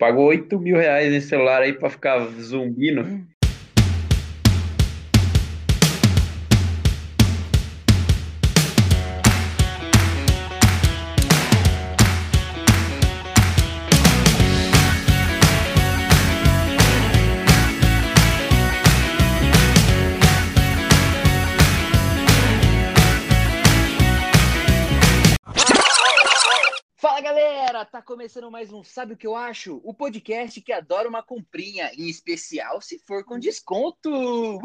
Pagou 8 mil reais nesse celular aí pra ficar zumbindo. Começando mais um Sabe o que eu acho? O podcast que adora uma comprinha, em especial se for com desconto. Uh!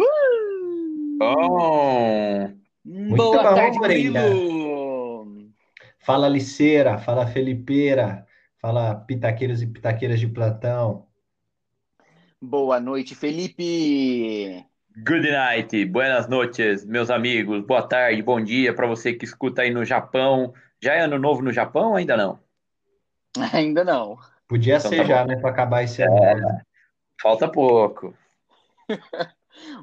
Bom! Boa bom, tarde, Murilo! Fala Liceira, fala Felipeira, fala pitaqueiros e pitaqueiras de plantão. Boa noite, Felipe! Good night, buenas noches, meus amigos. Boa tarde, bom dia para você que escuta aí no Japão. Já é ano novo no Japão ou ainda não? Ainda não. Podia então, ser tá já, né? Para acabar esse ano. É, falta pouco.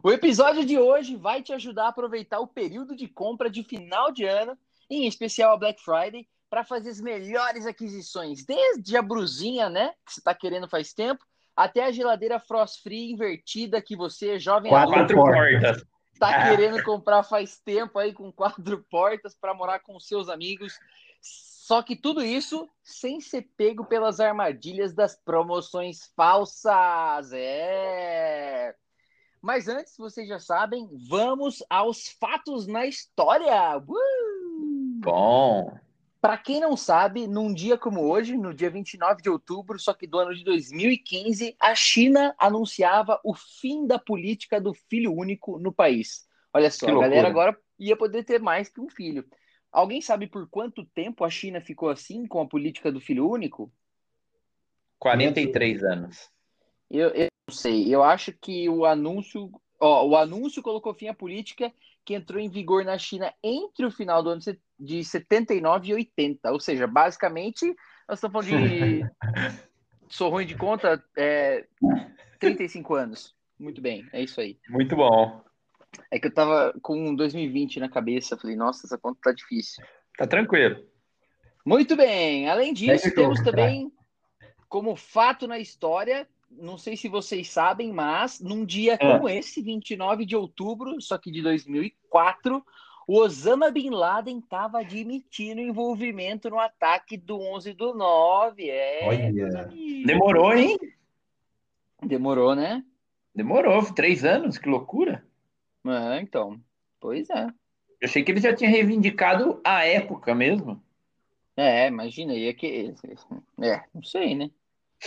o episódio de hoje vai te ajudar a aproveitar o período de compra de final de ano, em especial a Black Friday, para fazer as melhores aquisições, desde a brusinha, né? Que você está querendo faz tempo, até a geladeira Frost Free invertida que você, jovem quatro adulto, portas. Tá querendo comprar faz tempo aí com quatro portas para morar com seus amigos só que tudo isso sem ser pego pelas armadilhas das promoções falsas. É. Mas antes, vocês já sabem, vamos aos fatos na história. Uh! Bom. Para quem não sabe, num dia como hoje, no dia 29 de outubro, só que do ano de 2015, a China anunciava o fim da política do filho único no país. Olha só, a galera agora ia poder ter mais que um filho. Alguém sabe por quanto tempo a China ficou assim com a política do filho único? 43 anos. Eu, eu não sei. Eu acho que o anúncio, ó, o anúncio colocou fim à política que entrou em vigor na China entre o final do ano de 79 e 80. Ou seja, basicamente, nós estamos falando de. Sou ruim de conta, é, 35 anos. Muito bem, é isso aí. Muito bom. É que eu tava com 2020 na cabeça, falei, nossa, essa conta tá difícil. Tá tranquilo. Muito bem. Além disso, é temos também como fato na história, não sei se vocês sabem, mas num dia é. como esse, 29 de outubro, só que de 2004, o Osama Bin Laden estava admitindo envolvimento no ataque do 11 do 9. É, Olha. Demorou, hein? Demorou, né? Demorou, três anos, que loucura. É, então. Pois é. Eu achei que ele já tinha reivindicado a época mesmo. É, imagina, ia que. É, não sei, né?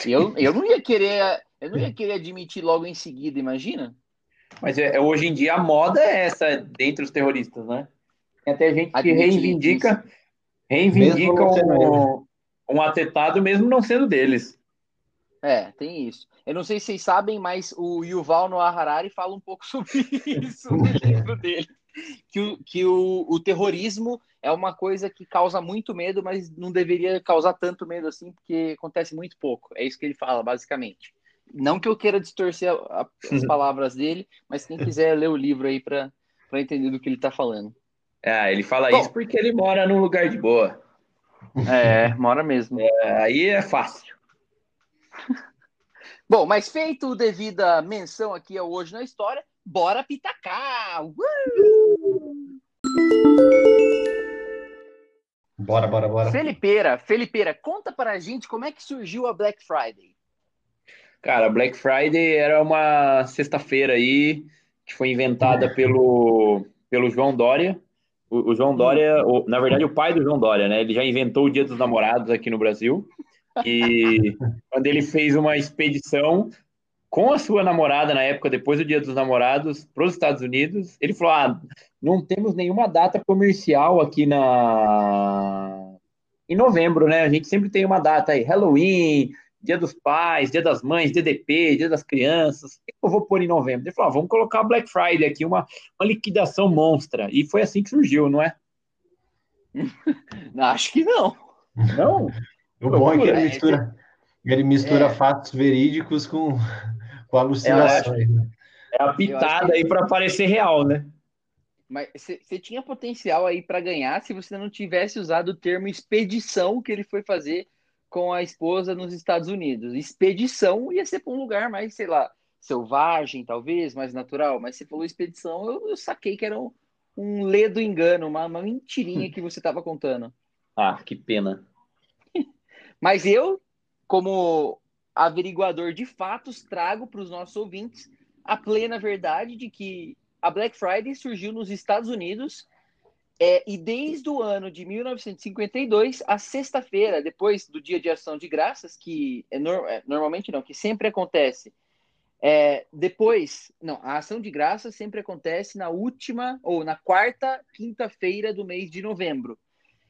Eu, eu não ia querer. Eu não ia querer admitir logo em seguida, imagina? Mas é, hoje em dia a moda é essa dentre os terroristas, né? Tem até gente que admitir reivindica, isso. reivindica um, um atentado mesmo não sendo deles. É, tem isso. Eu não sei se vocês sabem, mas o Yuval Noah Harari fala um pouco sobre isso no livro dele. Que, o, que o, o terrorismo é uma coisa que causa muito medo, mas não deveria causar tanto medo assim, porque acontece muito pouco. É isso que ele fala, basicamente. Não que eu queira distorcer a, a, as palavras dele, mas quem quiser ler o livro aí para entender do que ele está falando. É, ele fala Bom, isso porque ele mora num lugar de boa. É, mora mesmo. É, aí é fácil. Bom, mas feito o devida menção aqui ao Hoje na História, bora pitacar! Uh! Bora, bora, bora. Felipeira, Felipeira, conta pra gente como é que surgiu a Black Friday. Cara, Black Friday era uma sexta-feira aí que foi inventada pelo, pelo João Dória. O, o João Dória, o, na verdade, o pai do João Dória, né? Ele já inventou o Dia dos Namorados aqui no Brasil. E quando ele fez uma expedição com a sua namorada na época, depois do Dia dos Namorados, para os Estados Unidos, ele falou: ah, não temos nenhuma data comercial aqui na em novembro, né? A gente sempre tem uma data aí, Halloween, Dia dos Pais, Dia das Mães, DDP, Dia das Crianças. O que eu vou pôr em novembro? Ele falou: ah, vamos colocar Black Friday aqui, uma, uma liquidação monstra. E foi assim que surgiu, não é? Acho que não. Não? O bom é que ele mistura, ele mistura é. fatos verídicos com, com alucinações. Né? É a pitada aí para parecer real, né? Mas você tinha potencial aí para ganhar se você não tivesse usado o termo expedição que ele foi fazer com a esposa nos Estados Unidos. Expedição ia ser para um lugar mais, sei lá, selvagem, talvez, mais natural. Mas você falou expedição, eu, eu saquei que era um, um ledo engano, uma, uma mentirinha que você estava contando. Ah, que pena. Mas eu, como averiguador de fatos, trago para os nossos ouvintes a plena verdade de que a Black Friday surgiu nos Estados Unidos é, e desde o ano de 1952, a sexta-feira, depois do Dia de Ação de Graças, que é, no, é normalmente não, que sempre acontece, é, depois, não, a Ação de Graças sempre acontece na última ou na quarta quinta-feira do mês de novembro.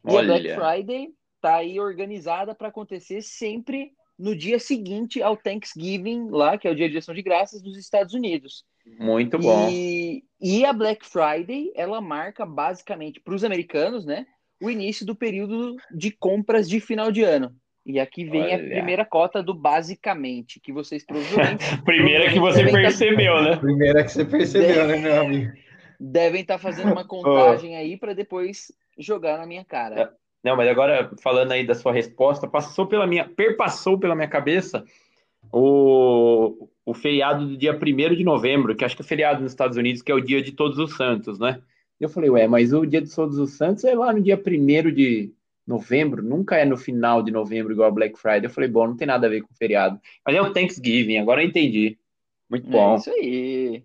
E a Black Friday está aí organizada para acontecer sempre no dia seguinte ao Thanksgiving, lá, que é o Dia de Ação de Graças dos Estados Unidos. Muito bom. E, e a Black Friday, ela marca basicamente para os americanos, né, o início do período de compras de final de ano. E aqui vem Olha. a primeira cota do basicamente, que vocês provavelmente. primeira que você percebeu, né? Primeira que você percebeu, né, meu amigo? Devem estar tá fazendo uma contagem aí para depois jogar na minha cara. Não, mas agora falando aí da sua resposta, passou pela minha, perpassou pela minha cabeça o, o feriado do dia 1 de novembro, que acho que é feriado nos Estados Unidos, que é o dia de Todos os Santos, né? Eu falei, ué, mas o dia de Todos os Santos é lá no dia 1 de novembro, nunca é no final de novembro igual a Black Friday. Eu falei, bom, não tem nada a ver com feriado. Mas é o Thanksgiving, agora eu entendi. Muito bom. É isso aí.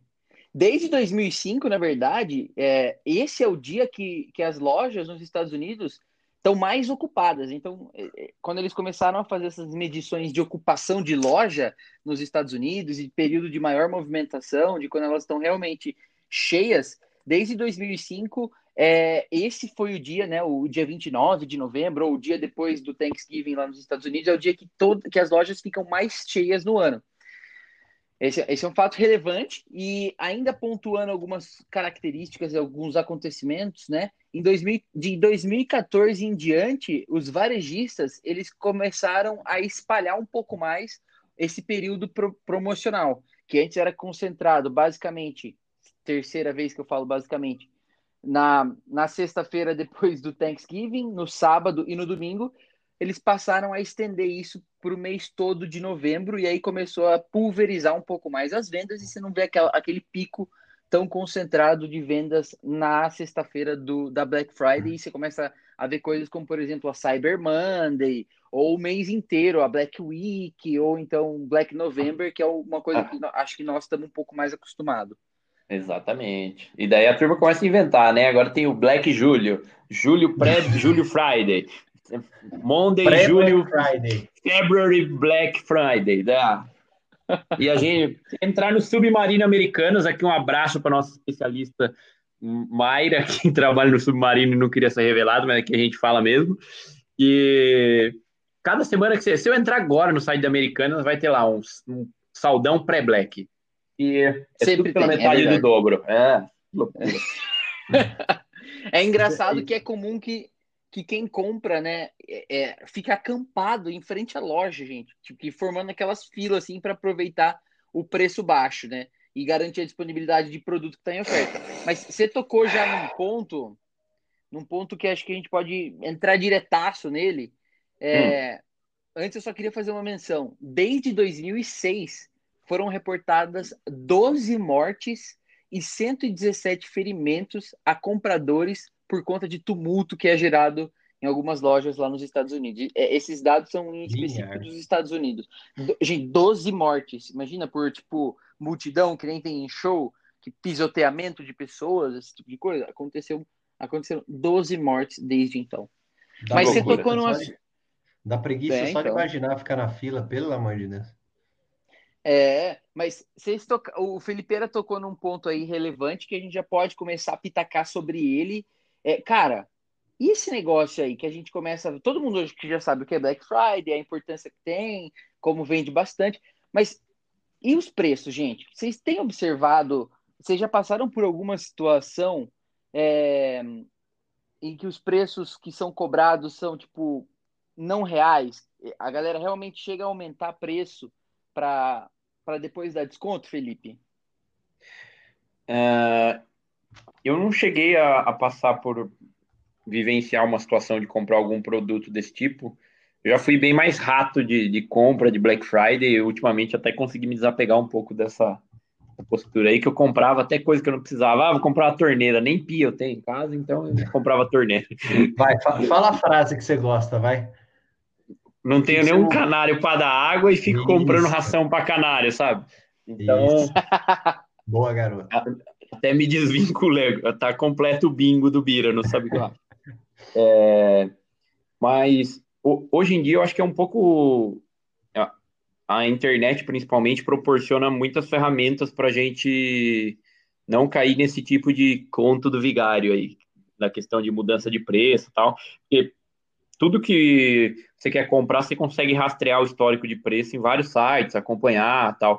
Desde 2005, na verdade, é, esse é o dia que, que as lojas nos Estados Unidos estão mais ocupadas. Então, é, é, quando eles começaram a fazer essas medições de ocupação de loja nos Estados Unidos e período de maior movimentação, de quando elas estão realmente cheias, desde 2005, é, esse foi o dia, né, o dia 29 de novembro, ou o dia depois do Thanksgiving lá nos Estados Unidos, é o dia que, todo, que as lojas ficam mais cheias no ano. Esse, esse, é um fato relevante e ainda pontuando algumas características, alguns acontecimentos, né? Em 2000, de 2014 em diante, os varejistas eles começaram a espalhar um pouco mais esse período pro, promocional, que antes era concentrado basicamente, terceira vez que eu falo basicamente, na, na sexta-feira depois do Thanksgiving, no sábado e no domingo, eles passaram a estender isso para o mês todo de novembro e aí começou a pulverizar um pouco mais as vendas e você não vê aquela, aquele pico tão concentrado de vendas na sexta-feira da Black Friday e você começa a ver coisas como, por exemplo, a Cyber Monday ou o mês inteiro, a Black Week ou então Black November, que é uma coisa que acho que nós estamos um pouco mais acostumados. Exatamente. E daí a turma começa a inventar, né? Agora tem o Black Julho, Julho pré-Julho Friday, Monday, Pré Julho, Friday. February Black Friday. Tá? E a gente entrar no Submarino Americanos, aqui um abraço para nossa especialista Mayra, que trabalha no Submarino e não queria ser revelado, mas aqui a gente fala mesmo. E cada semana que você, se eu entrar agora no site da Americanas, vai ter lá um, um saldão pré-black. E é Sempre pela tem, metade é do dobro. É, loucura. é engraçado que é comum que que quem compra, né, é, é, fica acampado em frente à loja, gente, tipo, formando aquelas filas assim para aproveitar o preço baixo, né, e garantir a disponibilidade de produto que está em oferta. Mas você tocou já num ponto, num ponto que acho que a gente pode entrar diretaço nele. É, hum. Antes eu só queria fazer uma menção. Desde 2006 foram reportadas 12 mortes e 117 ferimentos a compradores por conta de tumulto que é gerado em algumas lojas lá nos Estados Unidos. É, esses dados são em específico dos Estados Unidos. Gente, 12 mortes. Imagina por, tipo, multidão que nem tem em show, que pisoteamento de pessoas, esse tipo de coisa. Aconteceu, aconteceram 12 mortes desde então. Dá Mas você tocou numa... Dá preguiça é, só então. de imaginar ficar na fila, pelo amor de Deus. É, mas vocês toca... o Felipeira tocou num ponto aí relevante que a gente já pode começar a pitacar sobre ele é, cara, e esse negócio aí que a gente começa. Todo mundo hoje que já sabe o que é Black Friday, a importância que tem, como vende bastante, mas e os preços, gente? Vocês têm observado? Vocês já passaram por alguma situação é, em que os preços que são cobrados são, tipo, não reais? A galera realmente chega a aumentar preço para depois dar desconto, Felipe? Uh, eu não cheguei a, a, passar por vivenciar uma situação de comprar algum produto desse tipo, eu já fui bem mais rato de, de compra de Black Friday. Eu, ultimamente até consegui me desapegar um pouco dessa postura aí, que eu comprava até coisa que eu não precisava. Ah, vou comprar uma torneira, nem pia eu tenho em casa, então eu comprava torneira. Vai, fala a frase que você gosta, vai. Não tenho nenhum não... canário para dar água e fico Isso. comprando ração para canário, sabe? Então. Boa, garoto. Até me desvinculei. Tá completo o bingo do Bira, não sabe qual. É, mas hoje em dia eu acho que é um pouco a internet principalmente proporciona muitas ferramentas para a gente não cair nesse tipo de conto do vigário aí, na questão de mudança de preço e tal, porque tudo que você quer comprar, você consegue rastrear o histórico de preço em vários sites, acompanhar tal.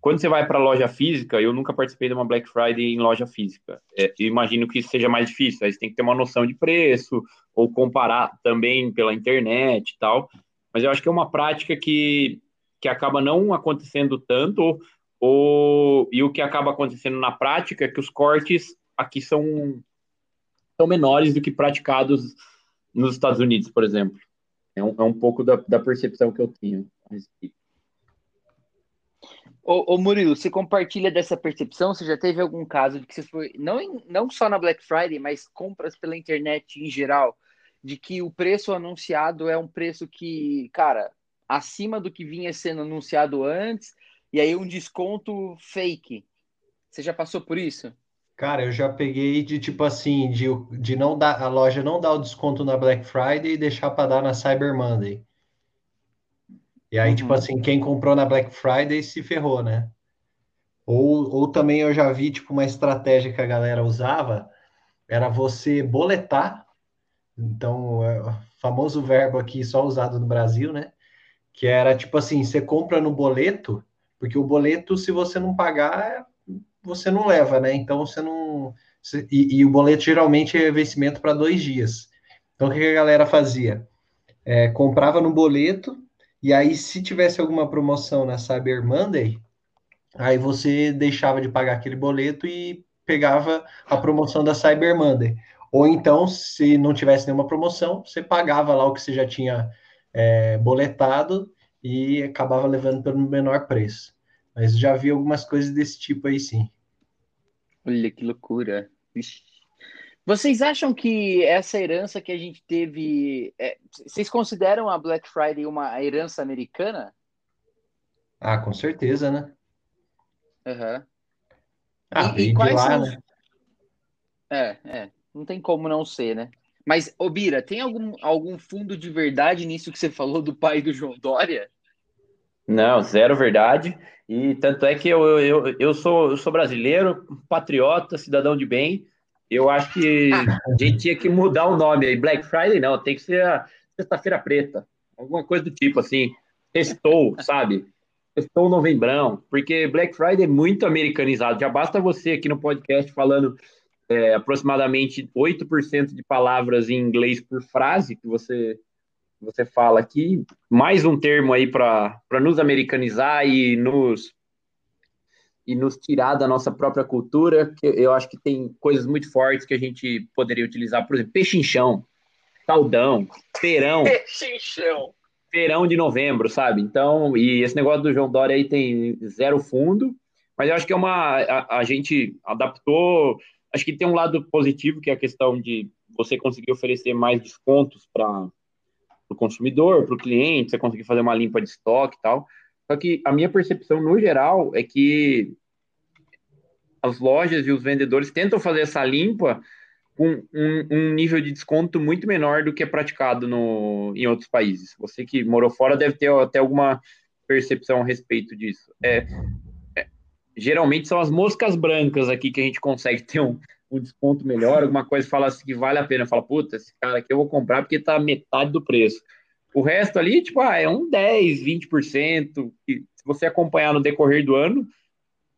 Quando você vai para loja física, eu nunca participei de uma Black Friday em loja física. É, eu imagino que isso seja mais difícil. Aí você tem que ter uma noção de preço, ou comparar também pela internet e tal. Mas eu acho que é uma prática que que acaba não acontecendo tanto, ou, e o que acaba acontecendo na prática é que os cortes aqui são, são menores do que praticados nos Estados Unidos, por exemplo. É um, é um pouco da, da percepção que eu tenho a respeito. Ô, ô, Murilo, você compartilha dessa percepção? Você já teve algum caso de que você foi, não, em, não só na Black Friday, mas compras pela internet em geral, de que o preço anunciado é um preço que, cara, acima do que vinha sendo anunciado antes, e aí um desconto fake. Você já passou por isso? Cara, eu já peguei de tipo assim, de, de não dar, a loja não dar o desconto na Black Friday e deixar para dar na Cyber Monday. E aí, tipo uhum. tipo assim, quem comprou na Black Friday se ferrou, né? Ou, ou também eu já vi, tipo, uma estratégia que a galera usava, era você boletar, então, é o famoso verbo aqui só usado no Brasil, né? que era tipo assim, você compra no boleto, porque o boleto, se você não pagar, você não leva, né? Então você não. E, e o boleto geralmente é vencimento para dois dias. Então o que a galera fazia? É, comprava no boleto, e aí, se tivesse alguma promoção na Cyber Monday, aí você deixava de pagar aquele boleto e pegava a promoção da Cyber Monday. Ou então, se não tivesse nenhuma promoção, você pagava lá o que você já tinha é, boletado e acabava levando pelo menor preço. Mas já vi algumas coisas desse tipo aí, sim. Olha que loucura. Vocês acham que essa herança que a gente teve. É, vocês consideram a Black Friday uma herança americana? Ah, com certeza, né? Uhum. Ah, e, e quais lá, são... né? É, é. Não tem como não ser, né? Mas, Obira, tem algum, algum fundo de verdade nisso que você falou do pai do João Dória? Não, zero verdade. E tanto é que eu, eu, eu, sou, eu sou brasileiro, patriota, cidadão de bem. Eu acho que a gente tinha que mudar o nome aí. Black Friday não, tem que ser a Sexta-feira Preta. Alguma coisa do tipo assim. Estou, sabe? Estou novembrão. Porque Black Friday é muito americanizado. Já basta você aqui no podcast falando é, aproximadamente 8% de palavras em inglês por frase que você, você fala aqui, mais um termo aí para nos americanizar e nos, e nos tirar da nossa própria cultura, que eu acho que tem coisas muito fortes que a gente poderia utilizar, por exemplo, pechinchão, caldão, feirão. Pechinchão. Feirão de novembro, sabe? Então, e esse negócio do João Dória aí tem zero fundo, mas eu acho que é uma. A, a gente adaptou Acho que tem um lado positivo, que é a questão de você conseguir oferecer mais descontos para o consumidor, para o cliente, você conseguir fazer uma limpa de estoque e tal. Só que a minha percepção, no geral, é que as lojas e os vendedores tentam fazer essa limpa com um, um, nível de desconto muito menor do que é praticado no, em outros países. Você que morou fora deve ter até alguma percepção a respeito disso. É, geralmente são as moscas brancas aqui que a gente consegue ter um, um desconto melhor, alguma coisa fala assim que vale a pena. Fala, puta, esse cara aqui eu vou comprar porque tá metade do preço. O resto ali, tipo, ah, é um 10, 20%. Que, se você acompanhar no decorrer do ano,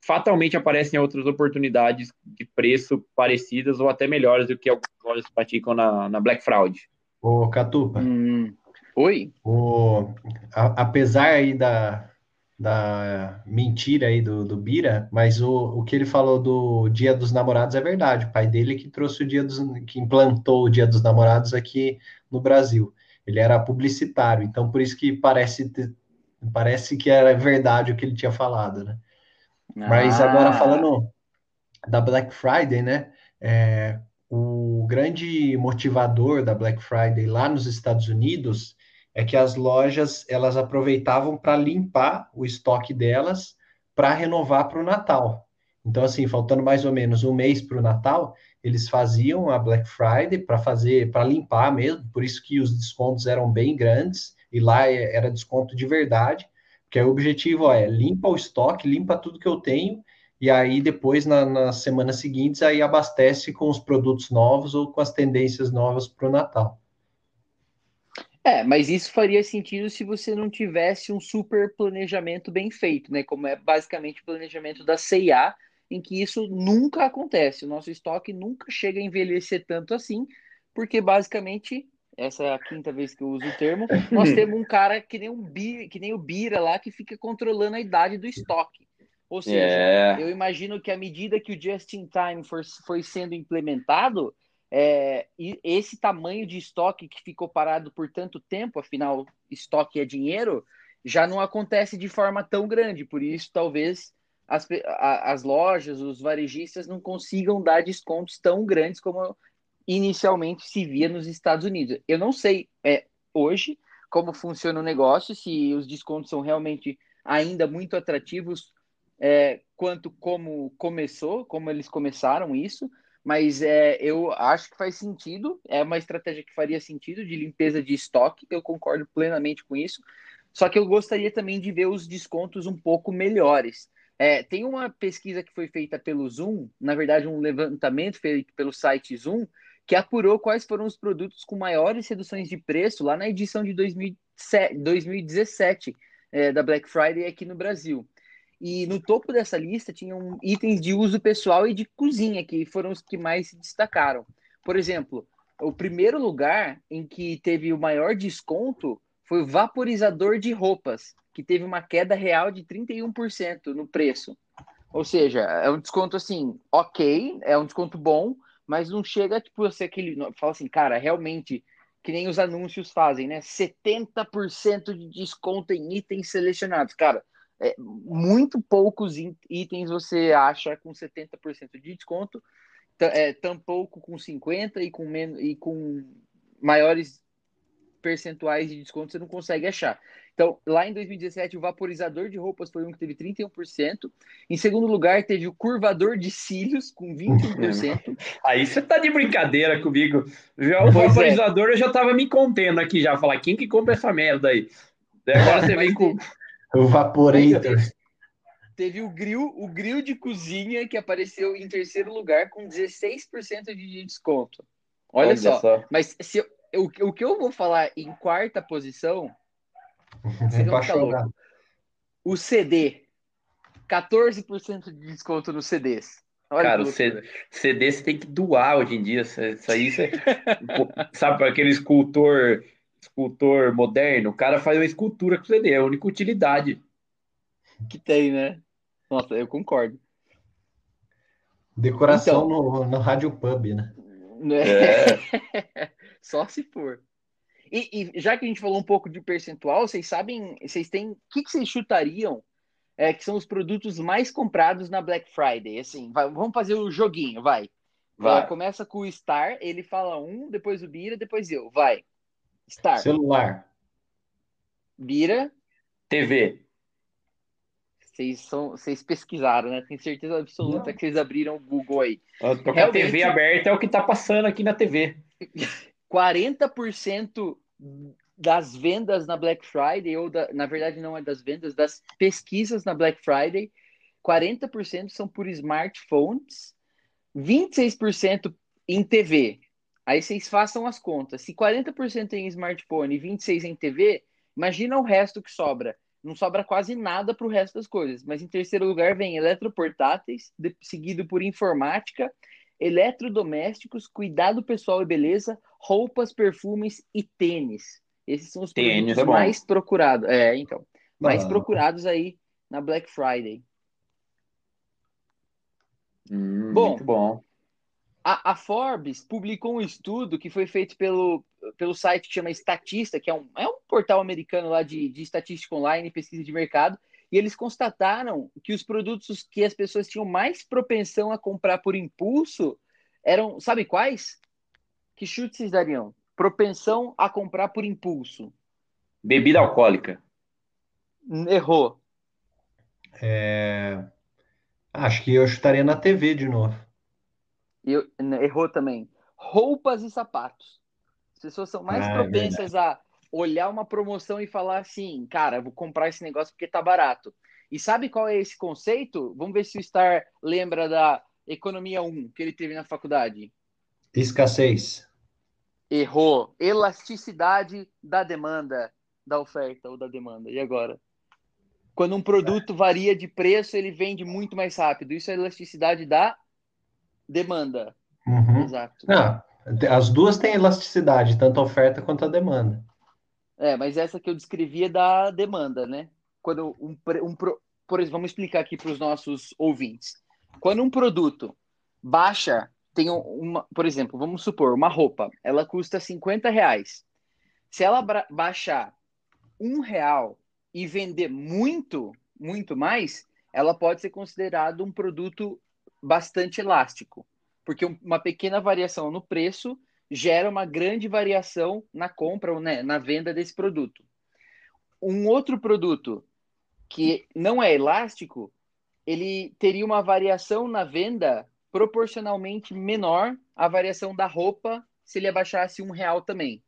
fatalmente aparecem outras oportunidades de preço parecidas ou até melhores do que algumas lojas praticam na, na Black Fraud. Ô, Catupa. Hum, oi? O, a, apesar aí da, da mentira aí do, do Bira, mas o, o que ele falou do Dia dos Namorados é verdade. O pai dele que trouxe o Dia dos que implantou o Dia dos Namorados aqui no Brasil. Ele era publicitário, então por isso que parece, parece que era verdade o que ele tinha falado, né? Ah. Mas agora falando da Black Friday, né? É, o grande motivador da Black Friday lá nos Estados Unidos é que as lojas elas aproveitavam para limpar o estoque delas para renovar para o Natal. Então, assim, faltando mais ou menos um mês para o Natal, eles faziam a Black Friday para fazer, para limpar mesmo, por isso que os descontos eram bem grandes, e lá é, era desconto de verdade, porque o objetivo ó, é limpa o estoque, limpa tudo que eu tenho, e aí depois, na, nas semanas seguintes, aí abastece com os produtos novos ou com as tendências novas para o Natal. É, mas isso faria sentido se você não tivesse um super planejamento bem feito, né? Como é basicamente o planejamento da CIA, em que isso nunca acontece. O nosso estoque nunca chega a envelhecer tanto assim, porque basicamente, essa é a quinta vez que eu uso o termo, nós temos um cara que nem, um Bira, que nem o Bira lá, que fica controlando a idade do estoque. Ou seja, yeah. eu imagino que à medida que o just-in-time foi sendo implementado, é, e esse tamanho de estoque que ficou parado por tanto tempo, afinal, estoque é dinheiro, já não acontece de forma tão grande. Por isso, talvez as, as lojas, os varejistas não consigam dar descontos tão grandes como inicialmente se via nos Estados Unidos. Eu não sei é, hoje como funciona o negócio, se os descontos são realmente ainda muito atrativos, é, quanto como começou, como eles começaram isso, mas é, eu acho que faz sentido, é uma estratégia que faria sentido de limpeza de estoque, eu concordo plenamente com isso. Só que eu gostaria também de ver os descontos um pouco melhores. É, tem uma pesquisa que foi feita pelo Zoom, na verdade, um levantamento feito pelo site Zoom, que apurou quais foram os produtos com maiores reduções de preço lá na edição de 2017 é, da Black Friday aqui no Brasil. E no topo dessa lista tinham itens de uso pessoal e de cozinha, que foram os que mais se destacaram. Por exemplo, o primeiro lugar em que teve o maior desconto foi o vaporizador de roupas, que teve uma queda real de 31% no preço. Ou seja, é um desconto assim, ok, é um desconto bom, mas não chega tipo você aquele fala assim, cara, realmente que nem os anúncios fazem, né? 70% de desconto em itens selecionados. Cara, é, muito poucos itens você acha com 70% de desconto, é, tampouco com 50% e com, menos, e com maiores percentuais de desconto você não consegue achar. Então, lá em 2017, o vaporizador de roupas foi um que teve 31%. Em segundo lugar, teve o curvador de cílios, com 21%. Aí você tá de brincadeira comigo. Já o pois é. vaporizador é. eu já tava me contendo aqui já. Falar, quem que compra essa merda aí? Agora você vem com... O Vaporator. Teve o grill, o grill de cozinha que apareceu em terceiro lugar com 16% de desconto. Olha, Olha só. só. Mas se eu, o, o que eu vou falar em quarta posição, você não tá louco. O CD. 14% de desconto nos CDs. Olha Cara, o CD, CD você tem que doar hoje em dia. Isso aí, você, sabe, aquele escultor escultor moderno, o cara faz uma escultura com CD, é a única utilidade. Que tem, né? Nossa, eu concordo. Decoração então, no, no rádio pub, né? É. Só se for. E, e, já que a gente falou um pouco de percentual, vocês sabem, vocês têm, o que, que vocês chutariam é, que são os produtos mais comprados na Black Friday? Assim, vai, vamos fazer o joguinho, vai. vai. Começa com o Star, ele fala um, depois o Bira, depois eu, vai. Star. Celular. Bira. TV. Vocês, são, vocês pesquisaram, né? Tenho certeza absoluta Não. que vocês abriram o Google aí. Tô Realmente, a TV aberta é o que tá passando aqui na TV. 40% das vendas na Black Friday, ou da, na verdade não é das vendas, das pesquisas na Black Friday, 40% são por smartphones, 26% em TV, Aí vocês façam as contas. Se 40% em smartphone e 26% em TV, imagina o resto que sobra. Não sobra quase nada para o resto das coisas. Mas em terceiro lugar vem eletroportáteis, seguido por informática, eletrodomésticos, cuidado pessoal e beleza, roupas, perfumes e tênis. Esses são os tênis produtos é mais procurados. É, então. Mais ah. procurados aí na Black Friday. Hum, bom, muito bom. a, a, Forbes publicou um estudo que foi feito pelo, pelo site que chama Estatista, que é um, é um portal americano lá de, de estatística online, pesquisa de mercado, e eles constataram que os produtos que as pessoas tinham mais propensão a comprar por impulso eram, sabe quais? Que chutes vocês dariam? Propensão a comprar por impulso. Bebida alcoólica. Errou. É... Acho que eu chutaria na TV de novo. Eu, errou também. Roupas e sapatos. As pessoas são mais ah, é propensas é a olhar uma promoção e falar assim, cara, vou comprar esse negócio porque tá barato. E sabe qual é esse conceito? Vamos ver se o Star lembra da economia 1 que ele teve na faculdade. Escassez. Errou. Elasticidade da demanda, da oferta ou da demanda. E agora? Quando um produto varia de preço, ele vende muito mais rápido. Isso é elasticidade da demanda. Uhum. Exato. Ah, as duas têm elasticidade, tanto a oferta quanto a demanda. É, mas essa que eu descrevi é da demanda, né? Quando um, um por exemplo, vamos explicar aqui para os nossos ouvintes. Quando um produto baixa, tem uma, por exemplo, vamos supor, uma roupa, ela custa 50 reais. Se ela baixar um real e vender muito, muito mais, ela pode ser considerada um produto bastante elástico, porque uma pequena variação no preço gera uma grande variação na compra ou né, na venda desse produto. Um outro produto que não é elástico, ele teria uma variação na venda proporcionalmente menor à variação da roupa se ele abaixasse um real também.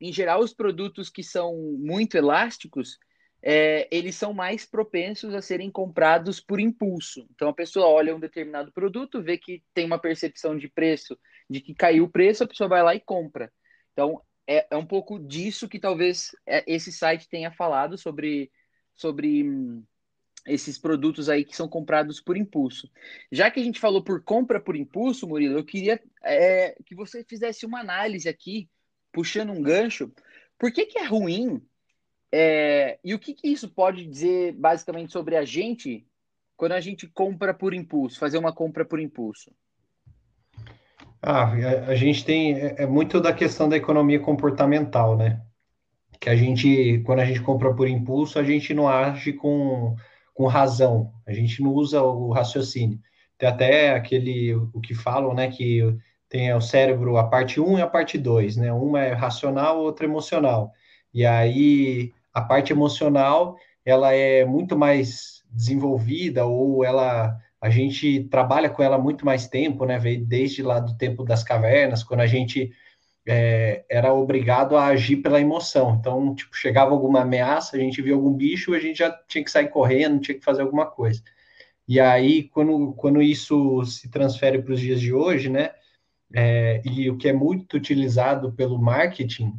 Em geral, os produtos que são muito elásticos, é, eles são mais propensos a serem comprados por impulso. Então a pessoa olha um determinado produto, vê que tem uma percepção de preço, de que caiu o preço, a pessoa vai lá e compra. Então é, é um pouco disso que talvez é, esse site tenha falado sobre, sobre hum, esses produtos aí que são comprados por impulso. Já que a gente falou por compra por impulso, Murilo, eu queria é, que você fizesse uma análise aqui, puxando um gancho. Por que, que é ruim é, e o que, que isso pode dizer basicamente sobre a gente quando a gente compra por impulso, fazer uma compra por impulso? Ah, a, gente tem é, é muito da questão da economia comportamental, né? Que a gente, quando a gente compra por impulso, a gente não age com, com razão, a gente não usa o raciocínio. Tem até aquele, o que falam, né, que tem o cérebro, a parte 1 e a parte 2, né? Uma é racional, outra emocional. E aí a parte emocional ela é muito mais desenvolvida ou ela a gente trabalha com ela muito mais tempo, né? Desde lá do tempo das cavernas, quando a gente é, era obrigado a agir pela emoção. Então, tipo, chegava alguma ameaça, a gente via algum bicho, a gente já tinha que sair correndo, tinha que fazer alguma coisa. E aí, quando, quando isso se transfere para os dias de hoje, né? É, e o que é muito utilizado pelo marketing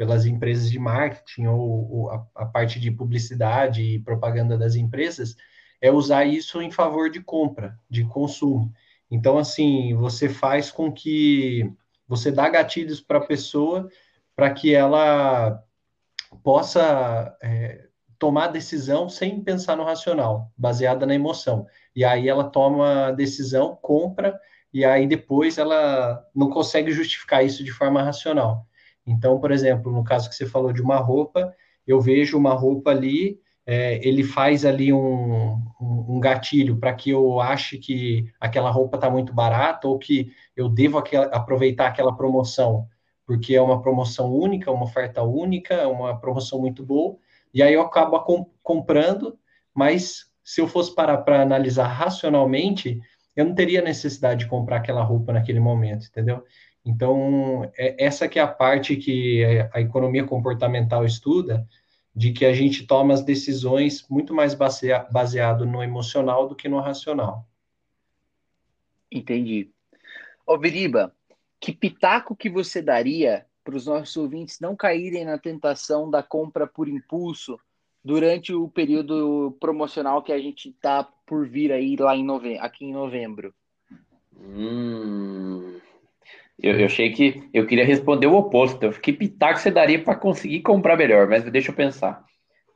pelas empresas de marketing ou, ou a, a, parte de publicidade e propaganda das empresas, é usar isso em favor de compra, de consumo. Então, assim, você faz com que você dá gatilhos para a pessoa para que ela possa é, tomar decisão sem pensar no racional, baseada na emoção. E aí ela toma a decisão, compra, e aí depois ela não consegue justificar isso de forma racional. Então, por exemplo, no caso que você falou de uma roupa, eu vejo uma roupa ali, é, ele faz ali um, um, um gatilho para que eu ache que aquela roupa está muito barata ou que eu devo aquela, aproveitar aquela promoção, porque é uma promoção única, uma oferta única, uma promoção muito boa, e aí eu acabo comprando, mas se eu fosse parar para analisar racionalmente, eu não teria necessidade de comprar aquela roupa naquele momento, entendeu? Então, é, essa que é a parte que a economia comportamental estuda, de que a gente toma as decisões muito mais basea, baseado no emocional do que no racional. Entendi. Ô, Biriba, que pitaco que você daria para os nossos ouvintes não caírem na tentação da compra por impulso durante o período promocional que a gente está por vir aí lá em novembro, aqui em novembro? Hum, eu, eu, achei que eu queria responder o oposto. Eu fiquei pitaco você daria para conseguir comprar melhor, mas deixa eu pensar.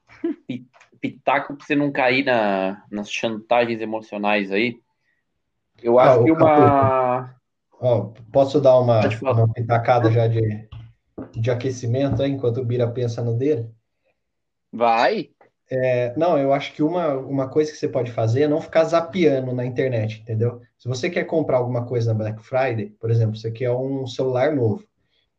Pitaco para você não cair na, nas chantagens emocionais aí. Eu acho ah, que uma. Ó, posso dar uma, uma pitacada já de, de aquecimento aí, enquanto o Bira pensa no dele? Vai. É, não, eu acho que uma, uma coisa que você pode fazer é não ficar zapeando na internet, entendeu? Se você quer comprar alguma coisa na Black Friday, por exemplo, você quer um celular novo.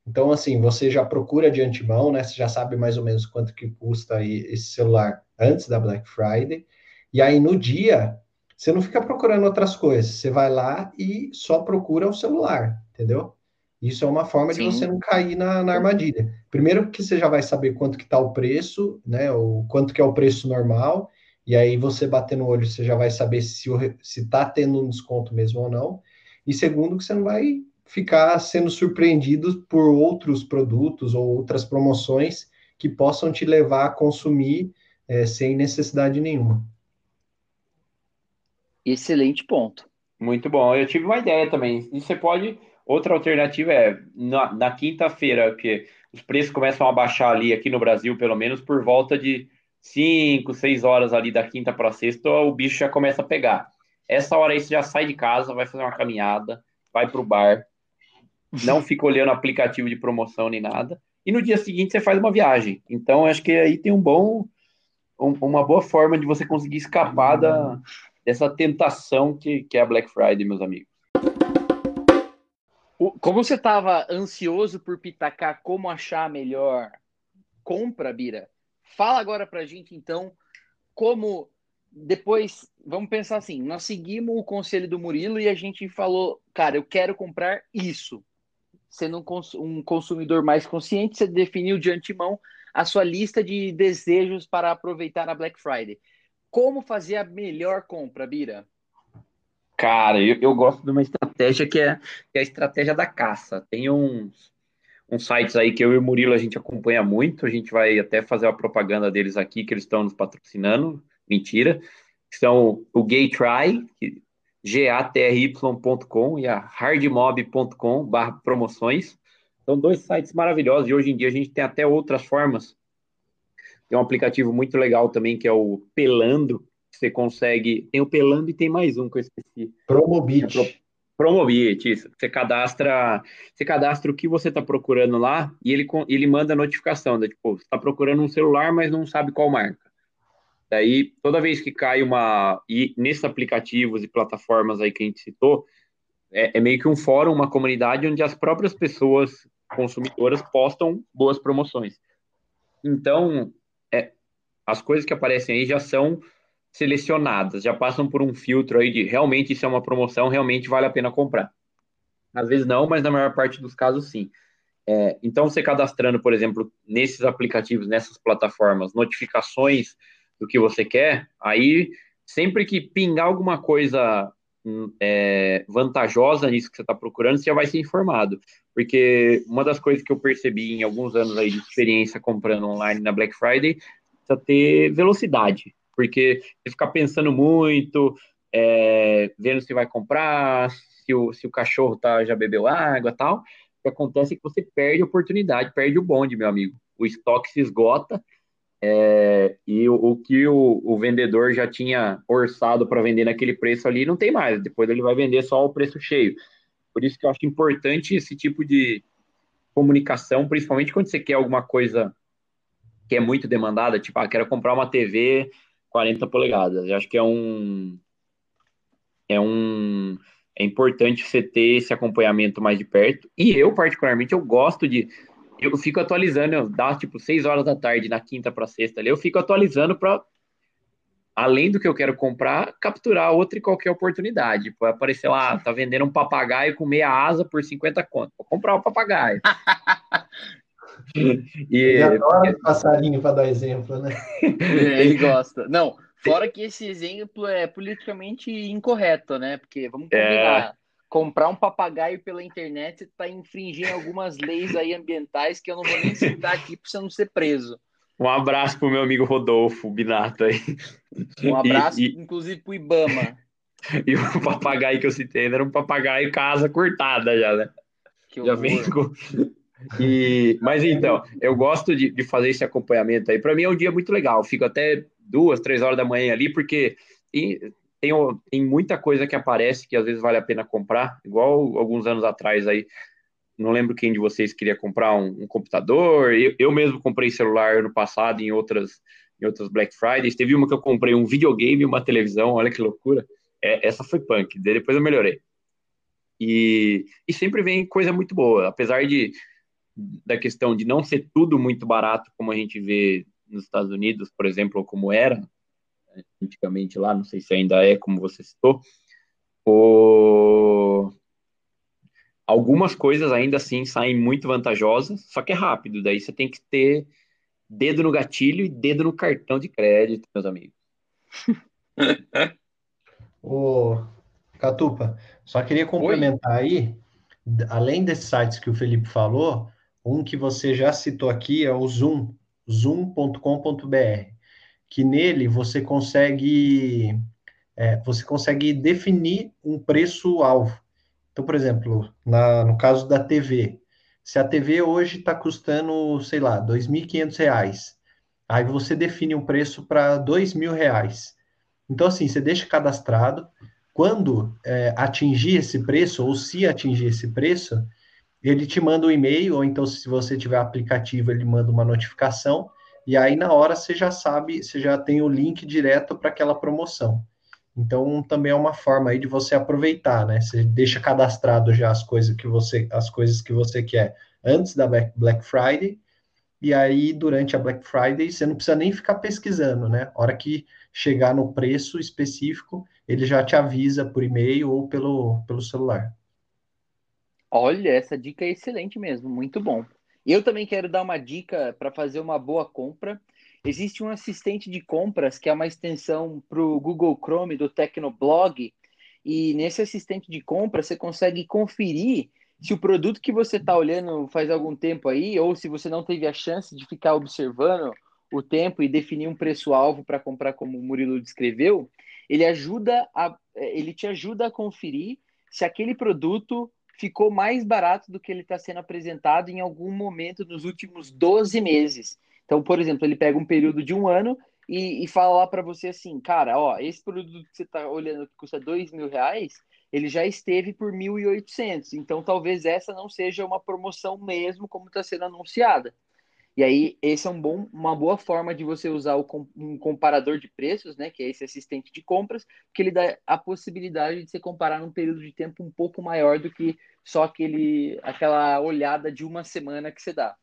Então, assim, você já procura de antemão, né? Você já sabe mais ou menos quanto que custa esse celular antes da Black Friday. E aí, no dia, você não fica procurando outras coisas. Você vai lá e só procura o celular, entendeu? Isso é uma forma Sim. de você não cair na, na, armadilha. Primeiro que você já vai saber quanto que está o preço, né? O quanto que é o preço normal. E aí você bater no olho, você já vai saber se está tendo um desconto mesmo ou não. E segundo, que você não vai ficar sendo surpreendido por outros produtos ou outras promoções que possam te levar a consumir é, sem necessidade nenhuma. Excelente ponto. Muito bom. Eu tive uma ideia também. E você pode Outra alternativa é na, na quinta-feira, que os preços começam a baixar ali aqui no Brasil, pelo menos por volta de 5, 6 horas ali da quinta para sexta, o bicho já começa a pegar. Essa hora aí você já sai de casa, vai fazer uma caminhada, vai para o bar, não fica olhando aplicativo de promoção nem nada, e no dia seguinte você faz uma viagem. Então, acho que aí tem um bom, um, uma boa forma de você conseguir escapar da, dessa tentação que, que é a Black Friday, meus amigos. Como você estava ansioso por pitacar como achar a melhor compra, Bira, fala agora para a gente então como depois, vamos pensar assim, nós seguimos o conselho do Murilo e a gente falou, cara, eu quero comprar isso. Sendo um consumidor mais consciente, você definiu de antemão a sua lista de desejos para aproveitar a Black Friday. Como fazer a melhor compra, Bira? Cara, eu, eu gosto de uma estratégia que é, que é a estratégia da caça. Tem uns, uns sites aí que eu e o Murilo a gente acompanha muito, a gente vai até fazer a propaganda deles aqui, que eles estão nos patrocinando, mentira, são o Gaytry, G-A-T-R-Y.com e a hardmob.com barra promoções. São dois sites maravilhosos e hoje em dia a gente tem até outras formas. Tem um aplicativo muito legal também que é o Pelando, você consegue. Tem o Pelando e tem mais um que eu esqueci. Promobit. É Promobit, isso. Você cadastra, você cadastra o que você está procurando lá e ele, ele manda notificação, né? tipo, você está procurando um celular, mas não sabe qual marca. Daí, toda vez que cai uma. E nesses aplicativos e plataformas aí que a gente citou, é, é meio que um fórum, uma comunidade onde as próprias pessoas consumidoras postam boas promoções. Então, é, as coisas que aparecem aí já são selecionadas, já passam por um filtro aí de realmente isso é uma promoção, realmente vale a pena comprar. Às vezes não, mas na maior parte dos casos sim. É, então, você cadastrando, por exemplo, nesses aplicativos, nessas plataformas, notificações do que você quer, aí sempre que pingar alguma coisa hum, é, vantajosa nisso que você está procurando, você já vai ser informado. Porque uma das coisas que eu percebi em alguns anos aí de experiência comprando online na Black Friday, precisa ter velocidade porque você fica pensando muito, é, vendo se vai comprar, se o, se o cachorro tá, já bebeu água tal. O que acontece é que você perde a oportunidade, perde o bonde, meu amigo. O estoque se esgota é, e o, o que o, o, vendedor já tinha orçado para vender naquele preço ali não tem mais. Depois ele vai vender só o preço cheio. Por isso que eu acho importante esse tipo de comunicação, principalmente quando você quer alguma coisa que é muito demandada, tipo, ah, quero comprar uma TV 40 polegadas. Eu acho que é um é um é importante você ter esse acompanhamento mais de perto. E eu particularmente eu gosto de eu fico atualizando, dá tipo 6 horas da tarde na quinta para sexta ali, eu fico atualizando para além do que eu quero comprar, capturar outra e qualquer oportunidade. Pode aparecer lá, tá vendendo um papagaio com meia asa por 50 conto. Vou comprar o um papagaio. e ele adora passarinho para dar exemplo, né? É, ele gosta. Não, fora que esse exemplo é politicamente incorreto, né? Porque vamos é. combinar. É... Comprar um papagaio pela internet está infringindo algumas leis aí ambientais que eu não vou nem citar aqui para você não ser preso. Um abraço pro meu amigo Rodolfo Binato aí. Um abraço, e, e... inclusive, pro Ibama. E o papagaio que eu citei era um papagaio casa cortada já, né? Que já vem com, e, mas então, eu gosto de, de fazer esse acompanhamento aí. Para mim é um dia muito legal. fico até duas, três horas da manhã ali, porque tem, tem muita coisa que aparece que às vezes vale a pena comprar, igual alguns anos atrás aí, não lembro quem de vocês queria comprar um, um computador, eu, eu, mesmo comprei celular ano passado em outras, em outras Black Fridays, teve uma que eu comprei um videogame e uma televisão, olha que loucura, é, essa foi punk, depois eu melhorei. E, e sempre vem coisa muito boa, apesar de da questão de não ser tudo muito barato, como a gente vê nos Estados Unidos, por exemplo, ou como era antigamente lá, não sei se ainda é, como você citou, o... algumas coisas ainda assim saem muito vantajosas, só que é rápido, daí você tem que ter dedo no gatilho e dedo no cartão de crédito, meus amigos. Ô, Catupa, só queria complementar Oi? aí, além desses sites que o Felipe falou, um que você já citou aqui é o Zoom, zoom.com.br, que nele você consegue é, você consegue definir um preço-alvo. Então, por exemplo, na, no caso da TV, se a TV hoje está custando, sei lá, R$ 2.500, aí você define um preço para R$ 2.000. Então, assim, você deixa cadastrado, quando é, atingir esse preço, ou se atingir esse preço, ele te manda um e-mail, ou então, se você tiver aplicativo, ele manda uma notificação, e aí na hora você já sabe, você já tem o link direto para aquela promoção. Então, também é uma forma aí de você aproveitar, né? Você deixa cadastrado já as coisas que você, as coisas que você quer antes da Black Friday, e aí durante a Black Friday você não precisa nem ficar pesquisando, né? A hora que chegar no preço específico, ele já te avisa por e-mail ou pelo, pelo celular. Olha, essa dica é excelente mesmo, muito bom. Eu também quero dar uma dica para fazer uma boa compra. Existe um assistente de compras que é uma extensão para o Google Chrome do Tecnoblog. E nesse assistente de compras você consegue conferir se o produto que você está olhando faz algum tempo aí, ou se você não teve a chance de ficar observando o tempo e definir um preço-alvo para comprar, como o Murilo descreveu, ele ajuda a, ele te ajuda a conferir se aquele produto ficou mais barato do que ele está sendo apresentado em algum momento nos últimos 12 meses. Então, por exemplo, ele pega um período de um ano e, e fala lá para você assim, cara, ó, esse produto que você está olhando que custa dois mil reais, ele já esteve por 1.800. Então, talvez essa não seja uma promoção mesmo como está sendo anunciada. E aí, esse é um bom, uma boa forma de você usar o, um comparador de preços, né, que é esse assistente de compras, que ele dá a possibilidade de você comparar num período de tempo um pouco maior do que só aquele, aquela olhada de uma semana que você dá.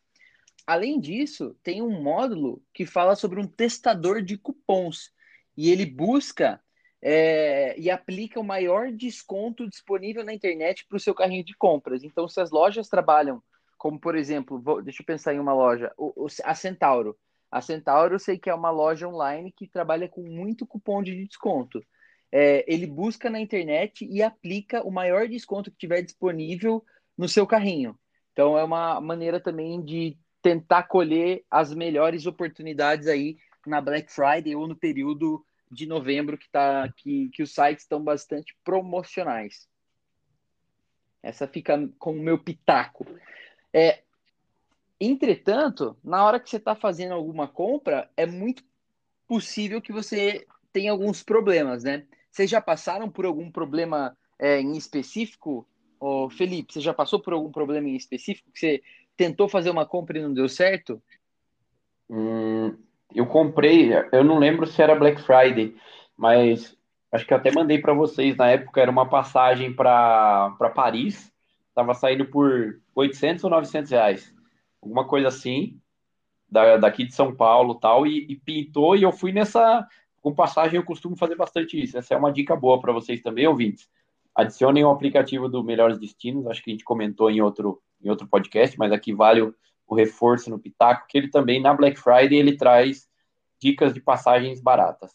Além disso, tem um módulo que fala sobre um testador de cupons e ele busca é, e aplica o maior desconto disponível na internet para o seu carrinho de compras. Então, se as lojas trabalham como por exemplo, vou, deixa eu pensar em uma loja, o, o, a Centauro. A Centauro eu sei que é uma loja online que trabalha com muito cupom de desconto. É, ele busca na internet e aplica o maior desconto que tiver disponível no seu carrinho. Então é uma maneira também de tentar colher as melhores oportunidades aí na Black Friday ou no período de novembro que, tá, que, que os sites estão bastante promocionais. Essa fica com o meu pitaco. É, entretanto, na hora que você está fazendo alguma compra, é muito possível que você tenha alguns problemas, né? Vocês já passaram por algum problema é, em específico? Ô, Felipe, você já passou por algum problema em específico que você tentou fazer uma compra e não deu certo? Hum, eu comprei, eu não lembro se era Black Friday, mas acho que até mandei para vocês na época, era uma passagem para Paris Tava saindo por 800 ou 900 reais. Alguma coisa assim, da, daqui de São Paulo tal, e, e pintou, e eu fui nessa. Com passagem, eu costumo fazer bastante isso. Essa é uma dica boa para vocês também, ouvintes. Adicionem o aplicativo do Melhores Destinos, acho que a gente comentou em outro, em outro podcast, mas aqui vale o, o reforço no Pitaco, que ele também, na Black Friday, ele traz dicas de passagens baratas.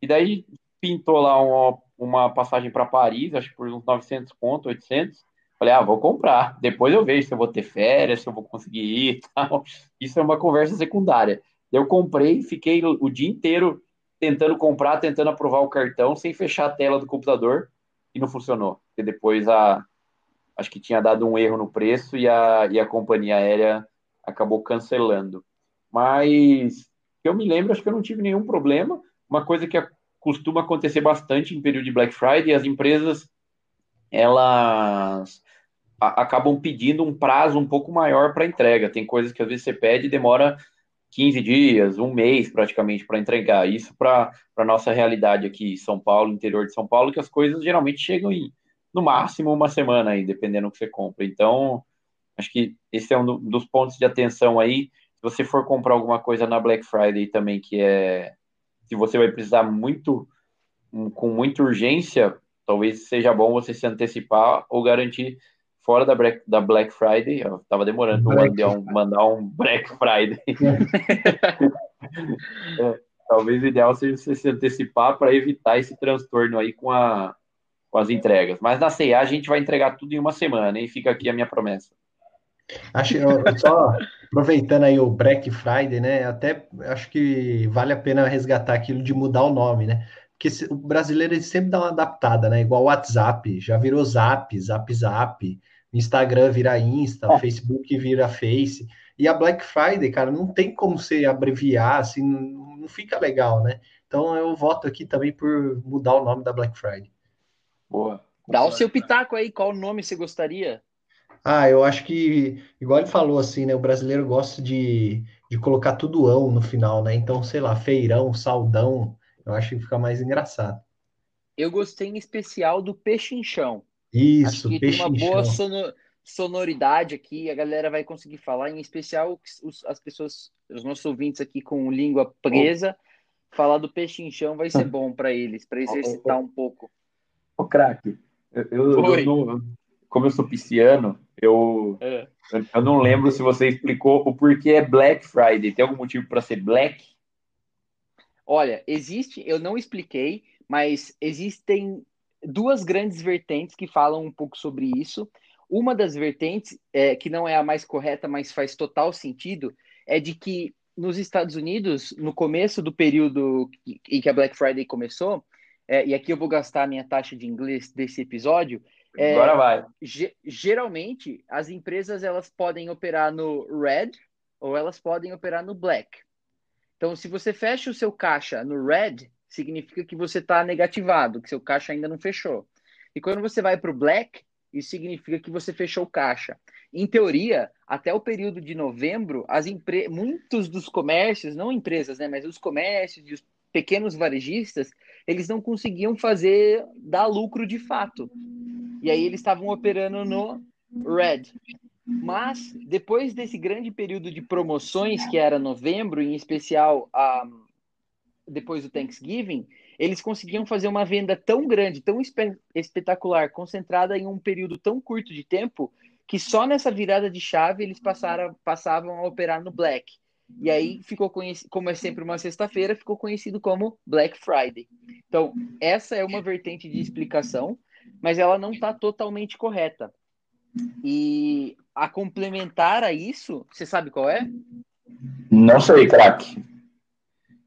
E daí pintou lá uma, uma passagem para Paris, acho que por uns 900 pontos, 800, Falei, ah, vou comprar. Depois eu vejo se eu vou ter férias, se eu vou conseguir ir tal. Isso é uma conversa secundária. Eu comprei, fiquei o dia inteiro tentando comprar, tentando aprovar o cartão, sem fechar a tela do computador, e não funcionou. Porque depois a. Acho que tinha dado um erro no preço e a, e a companhia aérea acabou cancelando. Mas eu me lembro, acho que eu não tive nenhum problema. Uma coisa que costuma acontecer bastante em período de Black Friday. As empresas elas acabam pedindo um prazo um pouco maior para entrega. Tem coisas que às vezes você pede e demora 15 dias, um mês praticamente para entregar. Isso para a nossa realidade aqui, São Paulo, interior de São Paulo, que as coisas geralmente chegam em no máximo uma semana aí, dependendo do que você compra. Então, acho que esse é um dos pontos de atenção aí. Se você for comprar alguma coisa na Black Friday também, que é se você vai precisar muito com muita urgência, talvez seja bom você se antecipar ou garantir fora da Black, da Black Friday. Eu tava demorando para um, mandar um Black Friday. é, talvez o ideal seja você se antecipar para evitar esse transtorno aí com, a, com as entregas. Mas na CEA a gente vai entregar tudo em uma semana, e fica aqui a minha promessa. Acho só aproveitando aí o Black Friday, né? Até acho que vale a pena resgatar aquilo de mudar o nome, né? Porque o brasileiro ele sempre dá uma adaptada, né? Igual o WhatsApp, já virou Zap, Zap Zap. Instagram vira Insta, é. Facebook vira Face. E a Black Friday, cara, não tem como você abreviar, assim, não, não fica legal, né? Então eu voto aqui também por mudar o nome da Black Friday. Boa. Dá o seu pitaco aí, qual nome você gostaria? Ah, eu acho que, igual ele falou assim, né? O brasileiro gosta de, de colocar tudo ão no final, né? Então, sei lá, feirão, saldão, eu acho que fica mais engraçado. Eu gostei em especial do pechinchão. Isso, Acho que tem uma boa sonoridade aqui, a galera vai conseguir falar, em especial os, as pessoas, os nossos ouvintes aqui com língua presa, oh. falar do peixinchão vai ser bom para eles, para exercitar um pouco. Ô, craque, eu, eu, eu não, como eu sou pisciano, eu, é. eu não lembro se você explicou o porquê é Black Friday. Tem algum motivo para ser Black? Olha, existe, eu não expliquei, mas existem duas grandes vertentes que falam um pouco sobre isso. Uma das vertentes, é, que não é a mais correta, mas faz total sentido, é de que nos Estados Unidos, no começo do período em que a Black Friday começou, é, e aqui eu vou gastar a minha taxa de inglês desse episódio. É, Agora vai. Geralmente, as empresas elas podem operar no red ou elas podem operar no black. Então, se você fecha o seu caixa no red, significa que você está negativado, que seu caixa ainda não fechou. E quando você vai para o black, isso significa que você fechou o caixa. Em teoria, até o período de novembro, as empre... muitos dos comércios, não empresas, né, mas os comércios e os pequenos varejistas, eles não conseguiam fazer dar lucro de fato. E aí eles estavam operando no red. Mas depois desse grande período de promoções que era novembro, em especial a um, depois do Thanksgiving, eles conseguiam fazer uma venda tão grande, tão espe espetacular, concentrada em um período tão curto de tempo, que só nessa virada de chave eles passaram, passavam a operar no Black. E aí ficou conhecido, como é sempre uma sexta-feira, ficou conhecido como Black Friday. Então, essa é uma vertente de explicação, mas ela não está totalmente correta. E a complementar a isso, você sabe qual é? Não sei, craque.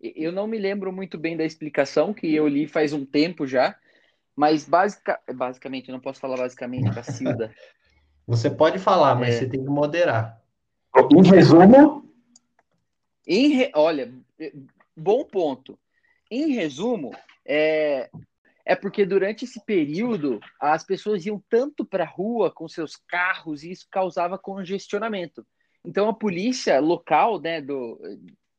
Eu não me lembro muito bem da explicação, que eu li faz um tempo já, mas basica, basicamente, eu não posso falar basicamente, Cacilda. Você pode falar, mas é... você tem que moderar. Em resumo? Em re... Olha, bom ponto. Em resumo, é... é porque durante esse período as pessoas iam tanto para a rua com seus carros e isso causava congestionamento. Então a polícia local, né, do,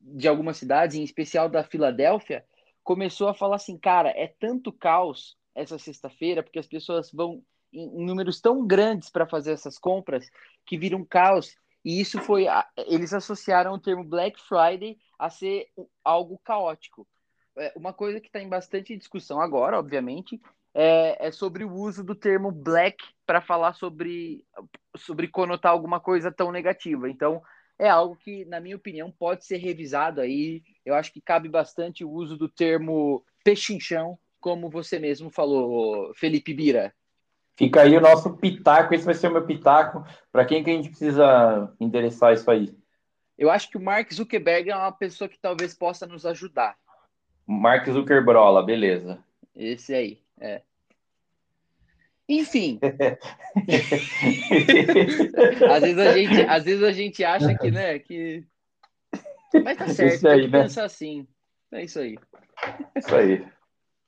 de algumas cidades, em especial da Filadélfia, começou a falar assim, cara, é tanto caos essa sexta-feira, porque as pessoas vão em, números tão grandes para fazer essas compras que viram um caos. E isso foi. Eles associaram o termo Black Friday a ser algo caótico. É, uma coisa que está em bastante discussão agora, obviamente, é, é, sobre o uso do termo black para falar sobre, sobre conotar alguma coisa tão negativa. Então, é algo que, na minha opinião, pode ser revisado aí. Eu acho que cabe bastante o uso do termo pechinchão, como você mesmo falou, Felipe Bira. Fica aí o nosso pitaco, esse vai ser o meu pitaco. Para quem que a gente precisa endereçar isso aí? Eu acho que o Mark Zuckerberg é uma pessoa que talvez possa nos ajudar. Mark Zuckerbrola, beleza. Esse aí, é. Enfim. às, vezes a gente, às vezes a gente acha que, né, que. Mas tá certo, isso aí, tem que né? pensar assim. É isso aí. Isso aí.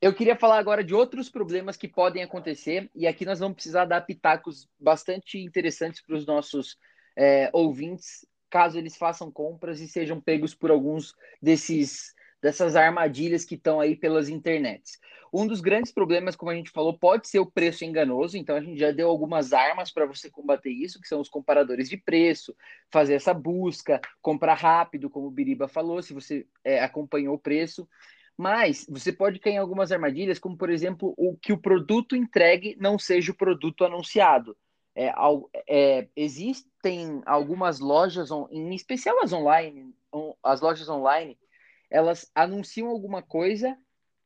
eu queria falar agora de outros problemas que podem acontecer, e aqui nós vamos precisar dar pitacos bastante interessantes para os nossos é, ouvintes, caso eles façam compras e sejam pegos por alguns desses dessas armadilhas que estão aí pelas internets. Um dos grandes problemas, como a gente falou, pode ser o preço enganoso, então a gente já deu algumas armas para você combater isso, que são os comparadores de preço, fazer essa busca, comprar rápido, como o Biriba falou, se você é, acompanhou o preço. Mas você pode cair em algumas armadilhas, como por exemplo, o que o produto entregue não seja o produto anunciado. É, é, existem algumas lojas, em especial as online, as lojas online, elas anunciam alguma coisa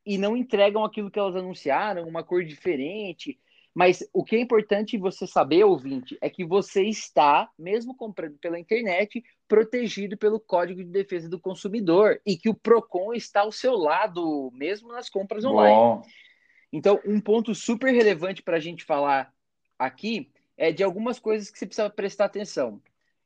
e não entregam aquilo que elas anunciaram, uma cor diferente. Mas o que é importante você saber, ouvinte, é que você está, mesmo comprando pela internet, protegido pelo Código de Defesa do Consumidor e que o Procon está ao seu lado, mesmo nas compras online. Bom. Então, um ponto super relevante para a gente falar aqui é de algumas coisas que você precisa prestar atenção.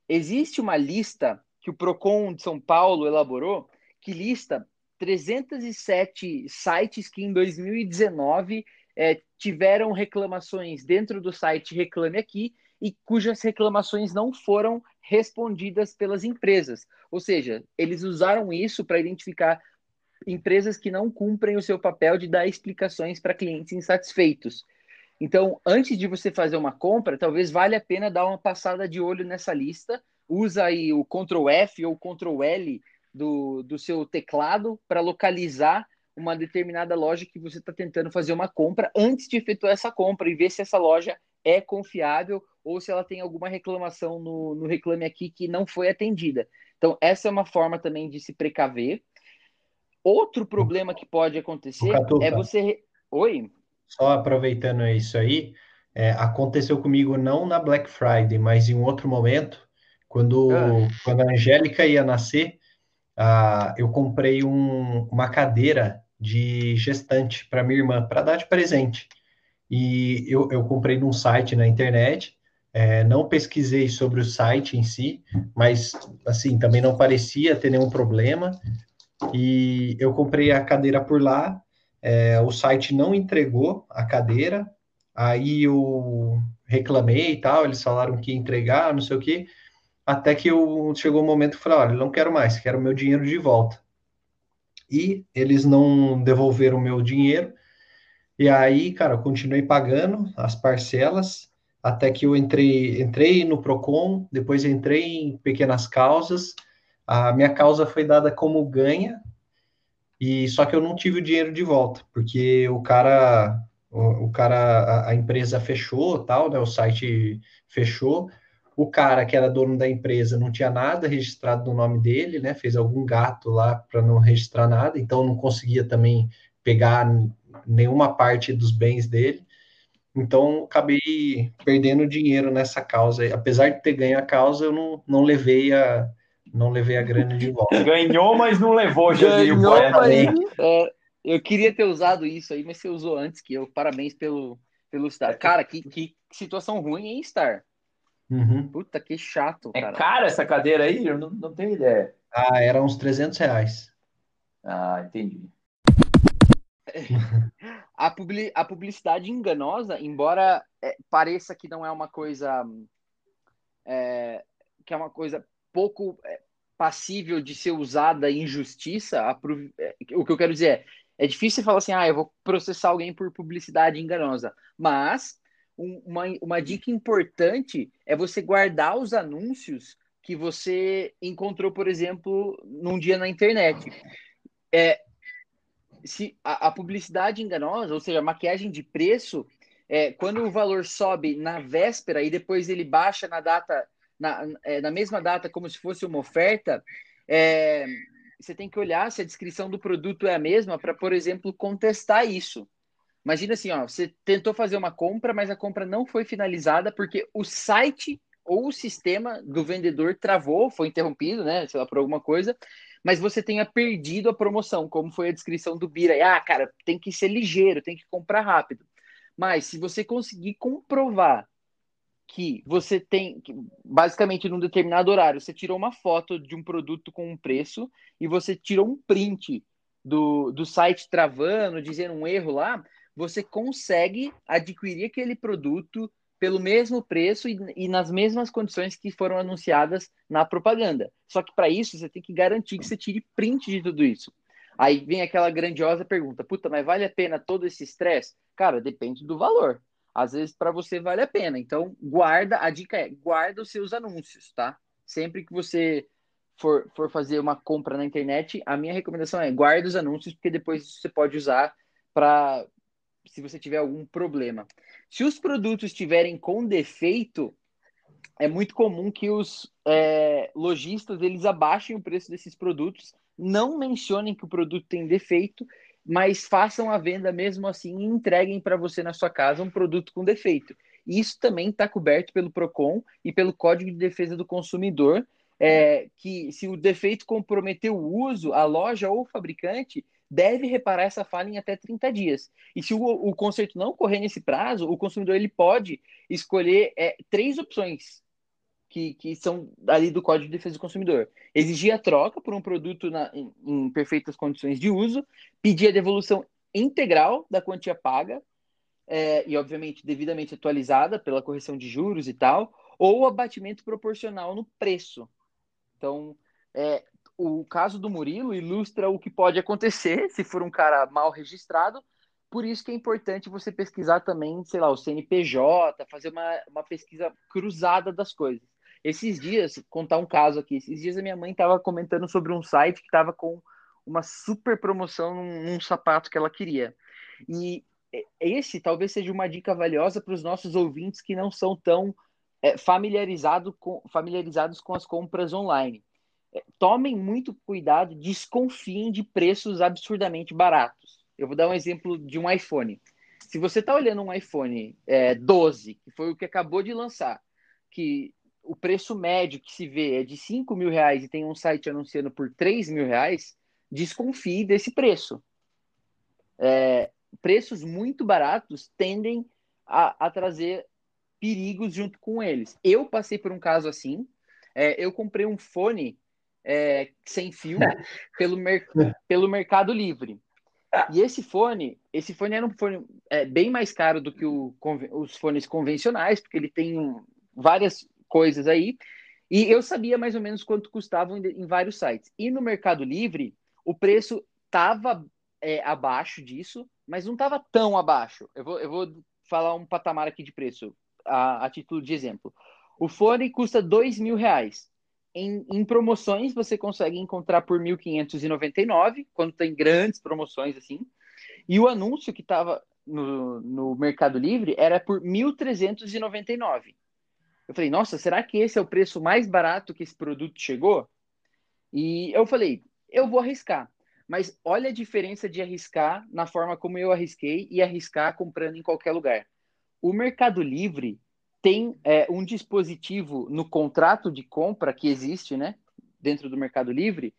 Existe uma lista que o Procon de São Paulo elaborou que lista 307 sites que em 2019 é, tiveram reclamações dentro do site Reclame Aqui e cujas reclamações não foram respondidas pelas empresas. Ou seja, eles usaram isso para identificar empresas que não cumprem o seu papel de dar explicações para clientes insatisfeitos. Então, antes de você fazer uma compra, talvez valha a pena dar uma passada de olho nessa lista. Usa aí o Ctrl F ou Ctrl L do, do seu teclado para localizar uma determinada loja que você está tentando fazer uma compra antes de efetuar essa compra e ver se essa loja é confiável ou se ela tem alguma reclamação no, no Reclame Aqui que não foi atendida. Então, essa é uma forma também de se precaver. Outro problema que pode acontecer é você. Oi? Só aproveitando isso aí, é, aconteceu comigo não na Black Friday, mas em um outro momento, quando, ah. quando a Angélica ia nascer, ah, eu comprei um, uma cadeira de gestante para minha irmã, para dar de presente. E eu, eu comprei num site na internet, é, não pesquisei sobre o site em si, mas, assim, também não parecia ter nenhum problema. E eu comprei a cadeira por lá, é, o site não entregou a cadeira, aí eu reclamei e tal, eles falaram que ia entregar, não sei o que, até que eu, chegou o um momento que eu falei, olha, não quero mais, quero meu dinheiro de volta. E eles não devolveram meu dinheiro, e aí, cara, eu continuei pagando as parcelas, até que eu entrei, entrei no Procon, depois entrei em pequenas causas, a minha causa foi dada como ganha, e só que eu não tive o dinheiro de volta, porque o cara, o, o cara, a, a, empresa fechou, tal, né? O site fechou. O cara que era dono da empresa não tinha nada registrado no nome dele, né? Fez algum gato lá para não registrar nada, então não conseguia também pegar nenhuma parte dos bens dele. Então, acabei perdendo dinheiro nessa causa. Apesar de ter ganho a causa, eu não, não levei a, não levei a grana de volta. Ganhou, mas não levou, Ganhou, mas, é, Eu queria ter usado isso aí, mas você usou antes que eu. Parabéns pelo, pelo Star. Cara, que, que situação ruim, hein, Star? Uhum. Puta, que chato, é cara. É cara essa cadeira aí? Eu não, não tenho ideia. Ah, era uns 300 reais. Ah, entendi. a, publi a publicidade enganosa, embora é, pareça que não é uma coisa... É, que é uma coisa pouco é, passível de ser usada em justiça, é, o que eu quero dizer é, é difícil falar assim, ah, eu vou processar alguém por publicidade enganosa, mas uma, uma dica importante é você guardar os anúncios que você encontrou, por exemplo, num dia na internet. É, se a, a publicidade enganosa, ou seja, a maquiagem de preço, é, quando o valor sobe na véspera e depois ele baixa na data na, é, na mesma data como se fosse uma oferta, é, você tem que olhar se a descrição do produto é a mesma para, por exemplo, contestar isso. Imagina assim, ó, você tentou fazer uma compra, mas a compra não foi finalizada porque o site ou o sistema do vendedor travou, foi interrompido, né, sei lá, por alguma coisa, mas você tenha perdido a promoção, como foi a descrição do Bira. Ah, cara, tem que ser ligeiro, tem que comprar rápido. Mas se você conseguir comprovar que você tem, basicamente, num determinado horário, você tirou uma foto de um produto com um preço e você tirou um print do, do site travando, dizendo um erro lá, você consegue adquirir aquele produto pelo mesmo preço e, e, nas mesmas condições que foram anunciadas na propaganda. Só que para isso você tem que garantir que você tire print de tudo isso. Aí vem aquela grandiosa pergunta: puta, mas vale a pena todo esse estresse? Cara, depende do valor. Às vezes para você vale a pena. Então, guarda, a dica é: guarda os seus anúncios, tá? Sempre que você for, for fazer uma compra na internet, a minha recomendação é guarda os anúncios, porque depois você pode usar para se você tiver algum problema. Se os produtos estiverem com defeito, é muito comum que os é, lojistas eles abaixem o preço desses produtos, não mencionem que o produto tem defeito, mas façam a venda mesmo assim e entreguem para você na sua casa um produto com defeito. Isso também está coberto pelo PROCON e pelo Código de Defesa do Consumidor, é, que se o defeito comprometeu o uso, a loja ou o fabricante deve reparar essa falha em até 30 dias. E se o, o conserto não ocorrer nesse prazo, o consumidor ele pode escolher é, três opções que, que são ali do Código de Defesa do Consumidor. Exigir a troca por um produto na, em, em perfeitas condições de uso, pedir a devolução integral da quantia paga, é, e obviamente devidamente atualizada pela correção de juros e tal, ou abatimento proporcional no preço. Então, é, o caso do Murilo ilustra o que pode acontecer se for um cara mal registrado. Por isso que é importante você pesquisar também, sei lá, o CNPJ, fazer uma, uma pesquisa cruzada das coisas. Esses dias, contar um caso aqui, esses dias a minha mãe estava comentando sobre um site que estava com uma super promoção num, sapato que ela queria. E esse talvez seja uma dica valiosa para os nossos ouvintes que não são tão é, familiarizado com, familiarizados com as compras online tomem muito cuidado, desconfiem de preços absurdamente baratos. Eu vou dar um exemplo de um iPhone. Se você está olhando um iPhone é, 12, que foi o que acabou de lançar, que o preço médio que se vê é de 5 mil reais e tem um site anunciando por 3 mil reais, desconfie desse preço. É, preços muito baratos tendem a, a, trazer perigos junto com eles. Eu passei por um caso assim. É, eu comprei um fone é, sem fio pelo, mer pelo Mercado Livre. E esse fone, esse fone era um fone é, bem mais caro do que o, os fones convencionais, porque ele tem várias coisas aí. E eu sabia mais ou menos quanto custavam em, em vários sites. E no Mercado Livre, o preço estava é, abaixo disso, mas não estava tão abaixo. Eu vou, eu vou falar um patamar aqui de preço, a, a título de exemplo. O fone custa dois mil reais. Em, em, promoções você consegue encontrar por 1.599, quando tem grandes promoções assim. E o anúncio que estava no, no Mercado Livre era por 1.399. Eu falei, nossa, será que esse é o preço mais barato que esse produto chegou? E eu falei, eu vou arriscar. Mas olha a diferença de arriscar na forma como eu arrisquei e arriscar comprando em qualquer lugar. O Mercado Livre tem é, um dispositivo no contrato de compra que existe, né, dentro do Mercado Livre,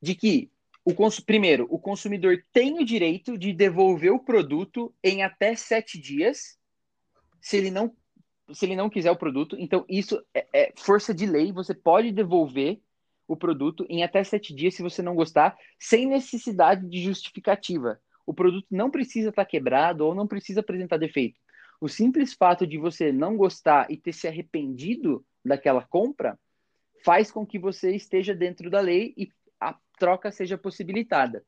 de que o primeiro, o consumidor tem o direito de devolver o produto em até sete dias, se ele não se ele não quiser o produto. Então isso é, é força de lei. Você pode devolver o produto em até sete dias se você não gostar, sem necessidade de justificativa. O produto não precisa estar quebrado ou não precisa apresentar defeito. O simples fato de você não gostar e ter se arrependido daquela compra faz com que você esteja dentro da lei e a troca seja possibilitada.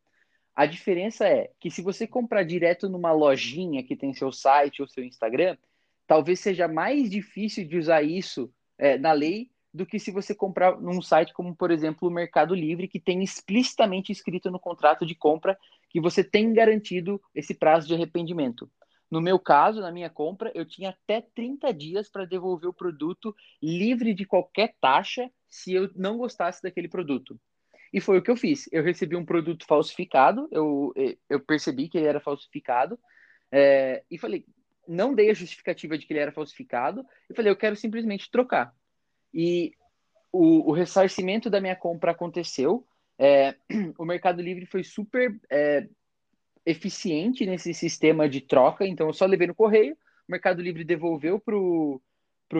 A diferença é que se você comprar direto numa lojinha que tem seu site ou seu Instagram, talvez seja mais difícil de usar isso é, na lei do que se você comprar num site como, por exemplo, o Mercado Livre, que tem explicitamente escrito no contrato de compra que você tem garantido esse prazo de arrependimento. No meu caso, na minha compra, eu tinha até 30 dias para devolver o produto livre de qualquer taxa se eu não gostasse daquele produto. E foi o que eu fiz. Eu recebi um produto falsificado, eu, eu percebi que ele era falsificado, é, e falei, não dei a justificativa de que ele era falsificado, e falei, eu quero simplesmente trocar. E o, o ressarcimento da minha compra aconteceu, é, o Mercado Livre foi super é, eficiente nesse sistema de troca, então eu só levei no correio, o Mercado Livre devolveu para o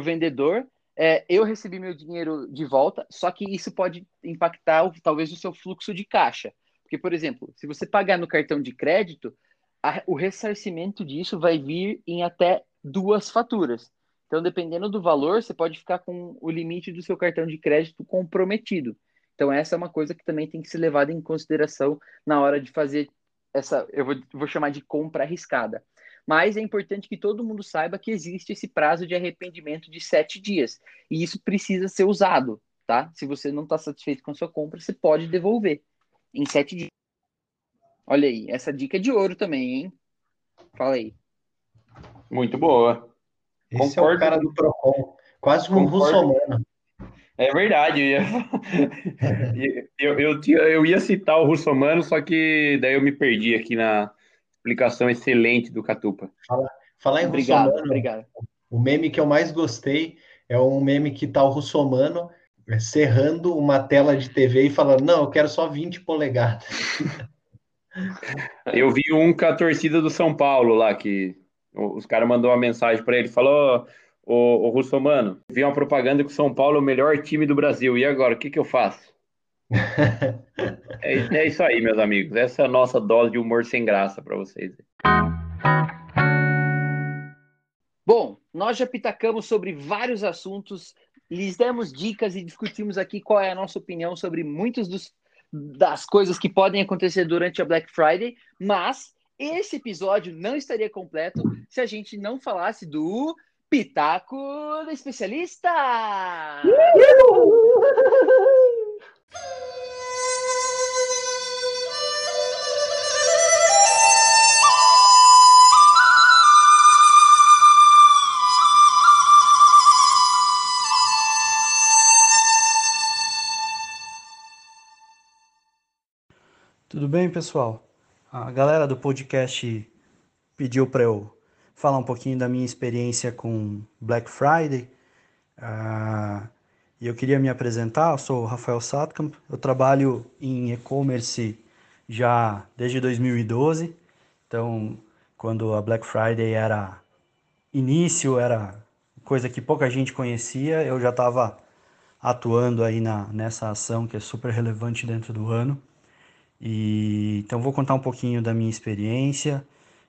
vendedor, é, eu recebi meu dinheiro de volta, só que isso pode impactar talvez o seu fluxo de caixa, porque por exemplo, se você pagar no cartão de crédito, a, o ressarcimento disso vai vir em até duas faturas. Então, dependendo do valor, você pode ficar com o limite do seu cartão de crédito comprometido. Então, essa é uma coisa que também tem que ser levada em consideração na hora de fazer essa, eu vou, vou chamar de compra arriscada. Mas é importante que todo mundo saiba que existe esse prazo de arrependimento de sete dias. E isso precisa ser usado, tá? Se você não está satisfeito com a sua compra, você pode devolver em sete dias. Olha aí, essa dica é de ouro também, hein? Fala aí. Muito boa. Esse Concordo. é o cara do Procon, quase um russomano. É verdade, eu ia, eu, eu, eu, ia citar o russomano, só que daí eu me perdi aqui na explicação excelente do Catupa. Fala, falar em obrigado, russomano, obrigado. o meme que eu mais gostei é um meme que tá o russomano serrando uma tela de TV e falando, não, eu quero só 20 polegadas. Eu vi um com a torcida do São Paulo lá, que os caras mandou uma mensagem para ele, falou, ô, ô Russomano, vi uma propaganda que o São Paulo é o melhor time do Brasil, e agora, o que que eu faço? é, é isso aí, meus amigos, essa é a nossa dose de humor sem graça para vocês. Bom, nós já pitacamos sobre vários assuntos lhes demos dicas e discutimos aqui qual é a nossa opinião sobre muitas das coisas que podem acontecer durante a Black Friday, mas esse episódio não estaria completo se a gente não falasse do Pitaco do Especialista! Tudo bem, pessoal? A galera do podcast pediu para eu falar um pouquinho da minha experiência com Black Friday. Uh, eu queria me apresentar, eu sou o Rafael Satkamp, eu trabalho em e-commerce já desde 2012. Então, quando a Black Friday era início, era coisa que pouca gente conhecia, eu já estava atuando aí na, nessa ação que é super relevante dentro do ano. E então vou contar um pouquinho da minha experiência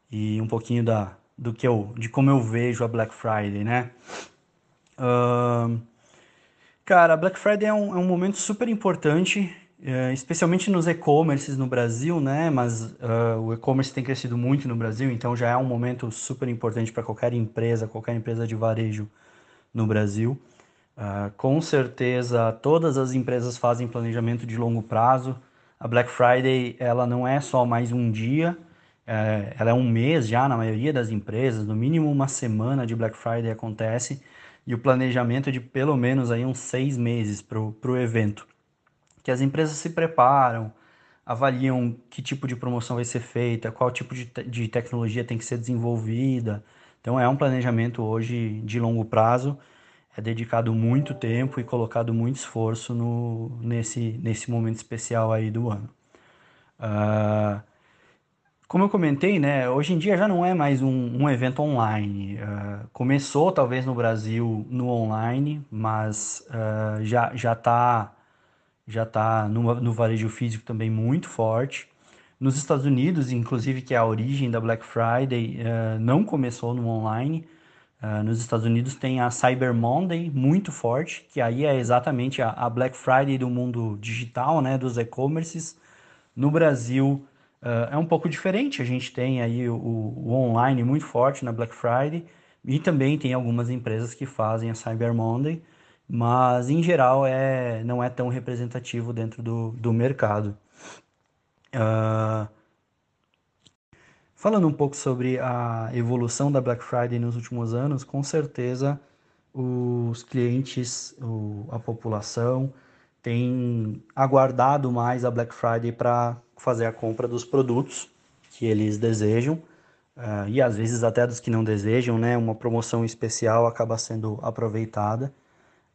e um pouquinho da do que eu de como eu vejo a Black Friday, né? Uh, cara, a Black Friday é um, é um momento super importante, é, especialmente nos e-commerces no Brasil, né? Mas uh, o e-commerce tem crescido muito no Brasil, então já é um momento super importante para qualquer empresa, qualquer empresa de varejo no Brasil. Uh, com certeza, todas as empresas fazem planejamento de longo prazo a Black Friday ela não é só mais um dia, é, ela é um mês já na maioria das empresas, no mínimo uma semana de Black Friday acontece e o planejamento é de pelo menos aí uns seis meses para o evento, que as empresas se preparam, avaliam que tipo de promoção vai ser feita, qual tipo de, te de tecnologia tem que ser desenvolvida. Então é um planejamento hoje de longo prazo é dedicado muito tempo e colocado muito esforço no, nesse, nesse momento especial aí do ano. Uh, como eu comentei, né, hoje em dia já não é mais um, um evento online. Uh, começou talvez no Brasil no online, mas uh, já já está já tá no, no varejo físico também muito forte. Nos Estados Unidos, inclusive, que é a origem da Black Friday, não começou no online, Uh, nos Estados Unidos tem a Cyber Monday muito forte, que aí é exatamente a, a Black Friday do mundo digital, né, dos e-commerces. No Brasil uh, é um pouco diferente, a gente tem aí o, o, online muito forte na Black Friday e também tem algumas empresas que fazem a Cyber Monday, mas em geral é, não é tão representativo dentro do, do mercado. Uh, Falando um pouco sobre a evolução da Black Friday nos últimos anos, com certeza os clientes, a população, tem aguardado mais a Black Friday para fazer a compra dos produtos que eles desejam uh, e às vezes até dos que não desejam, né? Uma promoção especial acaba sendo aproveitada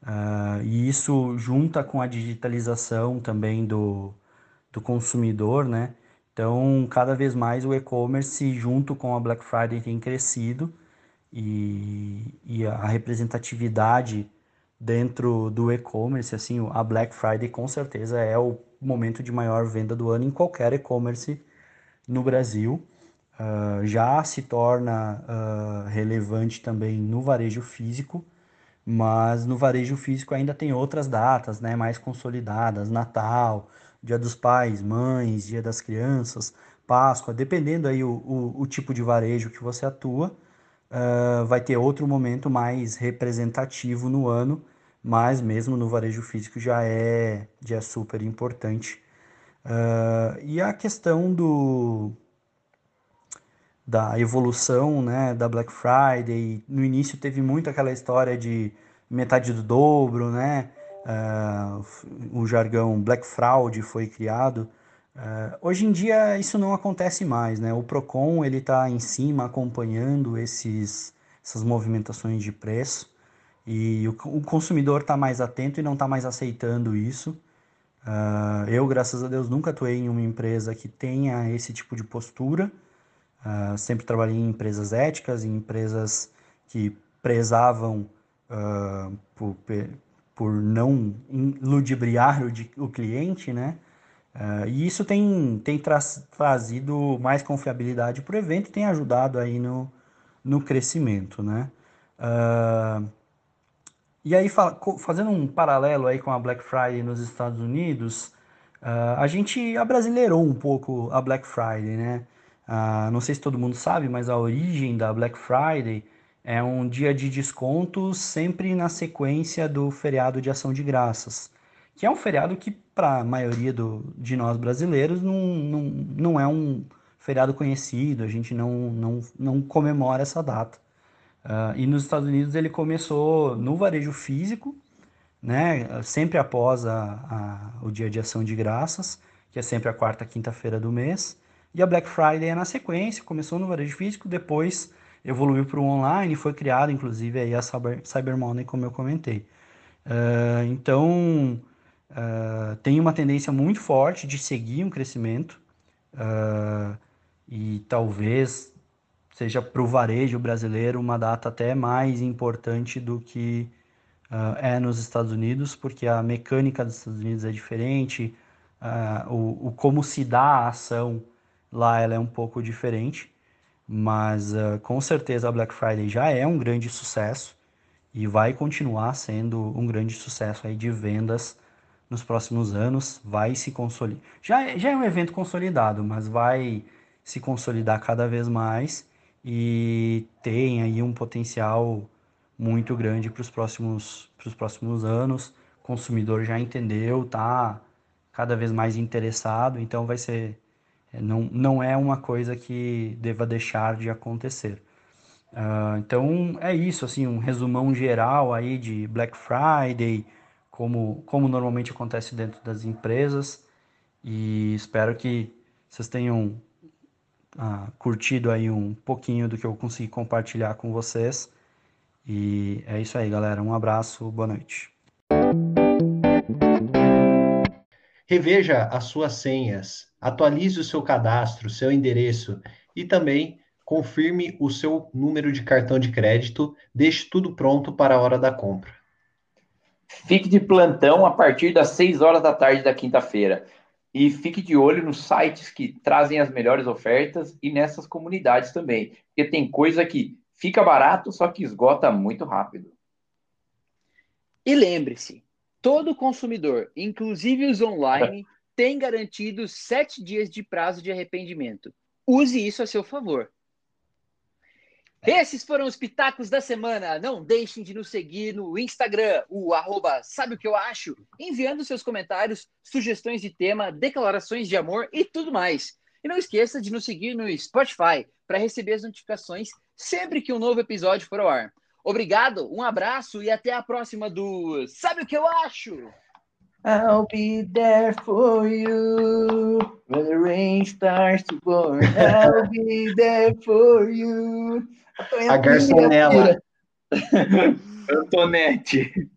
uh, e isso junta com a digitalização também do, do consumidor, né? Então, cada vez mais o e-commerce, junto com a Black Friday, tem crescido e, e a representatividade dentro do e-commerce, assim, a Black Friday com certeza é o momento de maior venda do ano em qualquer e-commerce no Brasil. Uh, já se torna uh, relevante também no varejo físico, mas no varejo físico ainda tem outras datas né, mais consolidadas, Natal, Dia dos Pais, Mães, Dia das Crianças, Páscoa, dependendo aí o, o, o tipo de varejo que você atua, uh, vai ter outro momento mais representativo no ano, mas mesmo no varejo físico já é, já é super importante. e a questão do, da evolução né, da Black Friday. No início teve muito aquela história de metade do dobro, né? Uh, o jargão Black Fraud foi criado. Uh, hoje em dia isso não acontece mais, né? O Procon ele está em cima acompanhando esses, essas movimentações de preço e o, o consumidor está mais atento e não está mais aceitando isso. Uh, eu, graças a Deus, nunca atuei em uma empresa que tenha esse tipo de postura. Uh, sempre trabalhei em empresas éticas, em empresas que prezavam por, por não ludibriar o, o cliente, né? Uh, e isso tem, tem tra trazido mais confiabilidade para o evento e tem ajudado aí no, no crescimento, né? e aí, fazendo um paralelo aí com a Black Friday nos Estados Unidos, a gente abrasileirou um pouco a Black Friday, né? Uh, não sei se todo mundo sabe, mas a origem da Black Friday é um dia de descontos sempre na sequência do feriado de ação de graças, que é um feriado que, para a maioria do, de nós brasileiros, não, não, não é um feriado conhecido, a gente não, não, não comemora essa data. Uh, e nos Estados Unidos ele começou no varejo físico, né, sempre após a, a, o dia de ação de graças, que é sempre a quarta quinta-feira do mês. E a Black Friday é na sequência, começou no varejo físico, depois evoluiu para o online, foi criado inclusive aí a Cyber, Cyber Money, como eu comentei. Uh, então, uh, tem uma tendência muito forte de seguir um crescimento uh, e talvez seja para o varejo brasileiro uma data até mais importante do que é nos Estados Unidos, porque a mecânica dos Estados Unidos é diferente, o, o como se dá a ação Lá ela é um pouco diferente, mas uh, com certeza a Black Friday já é um grande sucesso e vai continuar sendo um grande sucesso aí de vendas nos próximos anos. Vai se consolidar. Já, é, já é um evento consolidado, mas vai se consolidar cada vez mais e tem aí um potencial muito grande para os próximos, próximos anos. O consumidor já entendeu, tá cada vez mais interessado, então vai ser é, não, não é uma coisa que deva deixar de acontecer. Uh, então é isso, assim, um resumão geral aí de Black Friday, como, como normalmente acontece dentro das empresas. E espero que vocês tenham uh, curtido aí um pouquinho do que eu consegui compartilhar com vocês. E é isso aí, galera. Um abraço, boa noite. Reveja as suas senhas, atualize o seu cadastro, seu endereço e também confirme o seu número de cartão de crédito. Deixe tudo pronto para a hora da compra. Fique de plantão a partir das 6 horas da tarde da quinta-feira. E fique de olho nos sites que trazem as melhores ofertas e nessas comunidades também. Porque tem coisa que fica barato, só que esgota muito rápido. E lembre-se, Todo consumidor, inclusive os online, tem garantido sete dias de prazo de arrependimento. Use isso a seu favor. Esses foram os pitacos da semana. Não deixem de nos seguir no Instagram, o arroba sabe o que eu acho, enviando seus comentários, sugestões de tema, declarações de amor e tudo mais. E não esqueça de nos seguir no Spotify para receber as notificações sempre que um novo episódio for ao ar. Obrigado, um abraço e até a próxima do Sabe o que eu acho? I'll be there for you when the rain starts to pour. I'll be there for you. A garçonela. Antonete.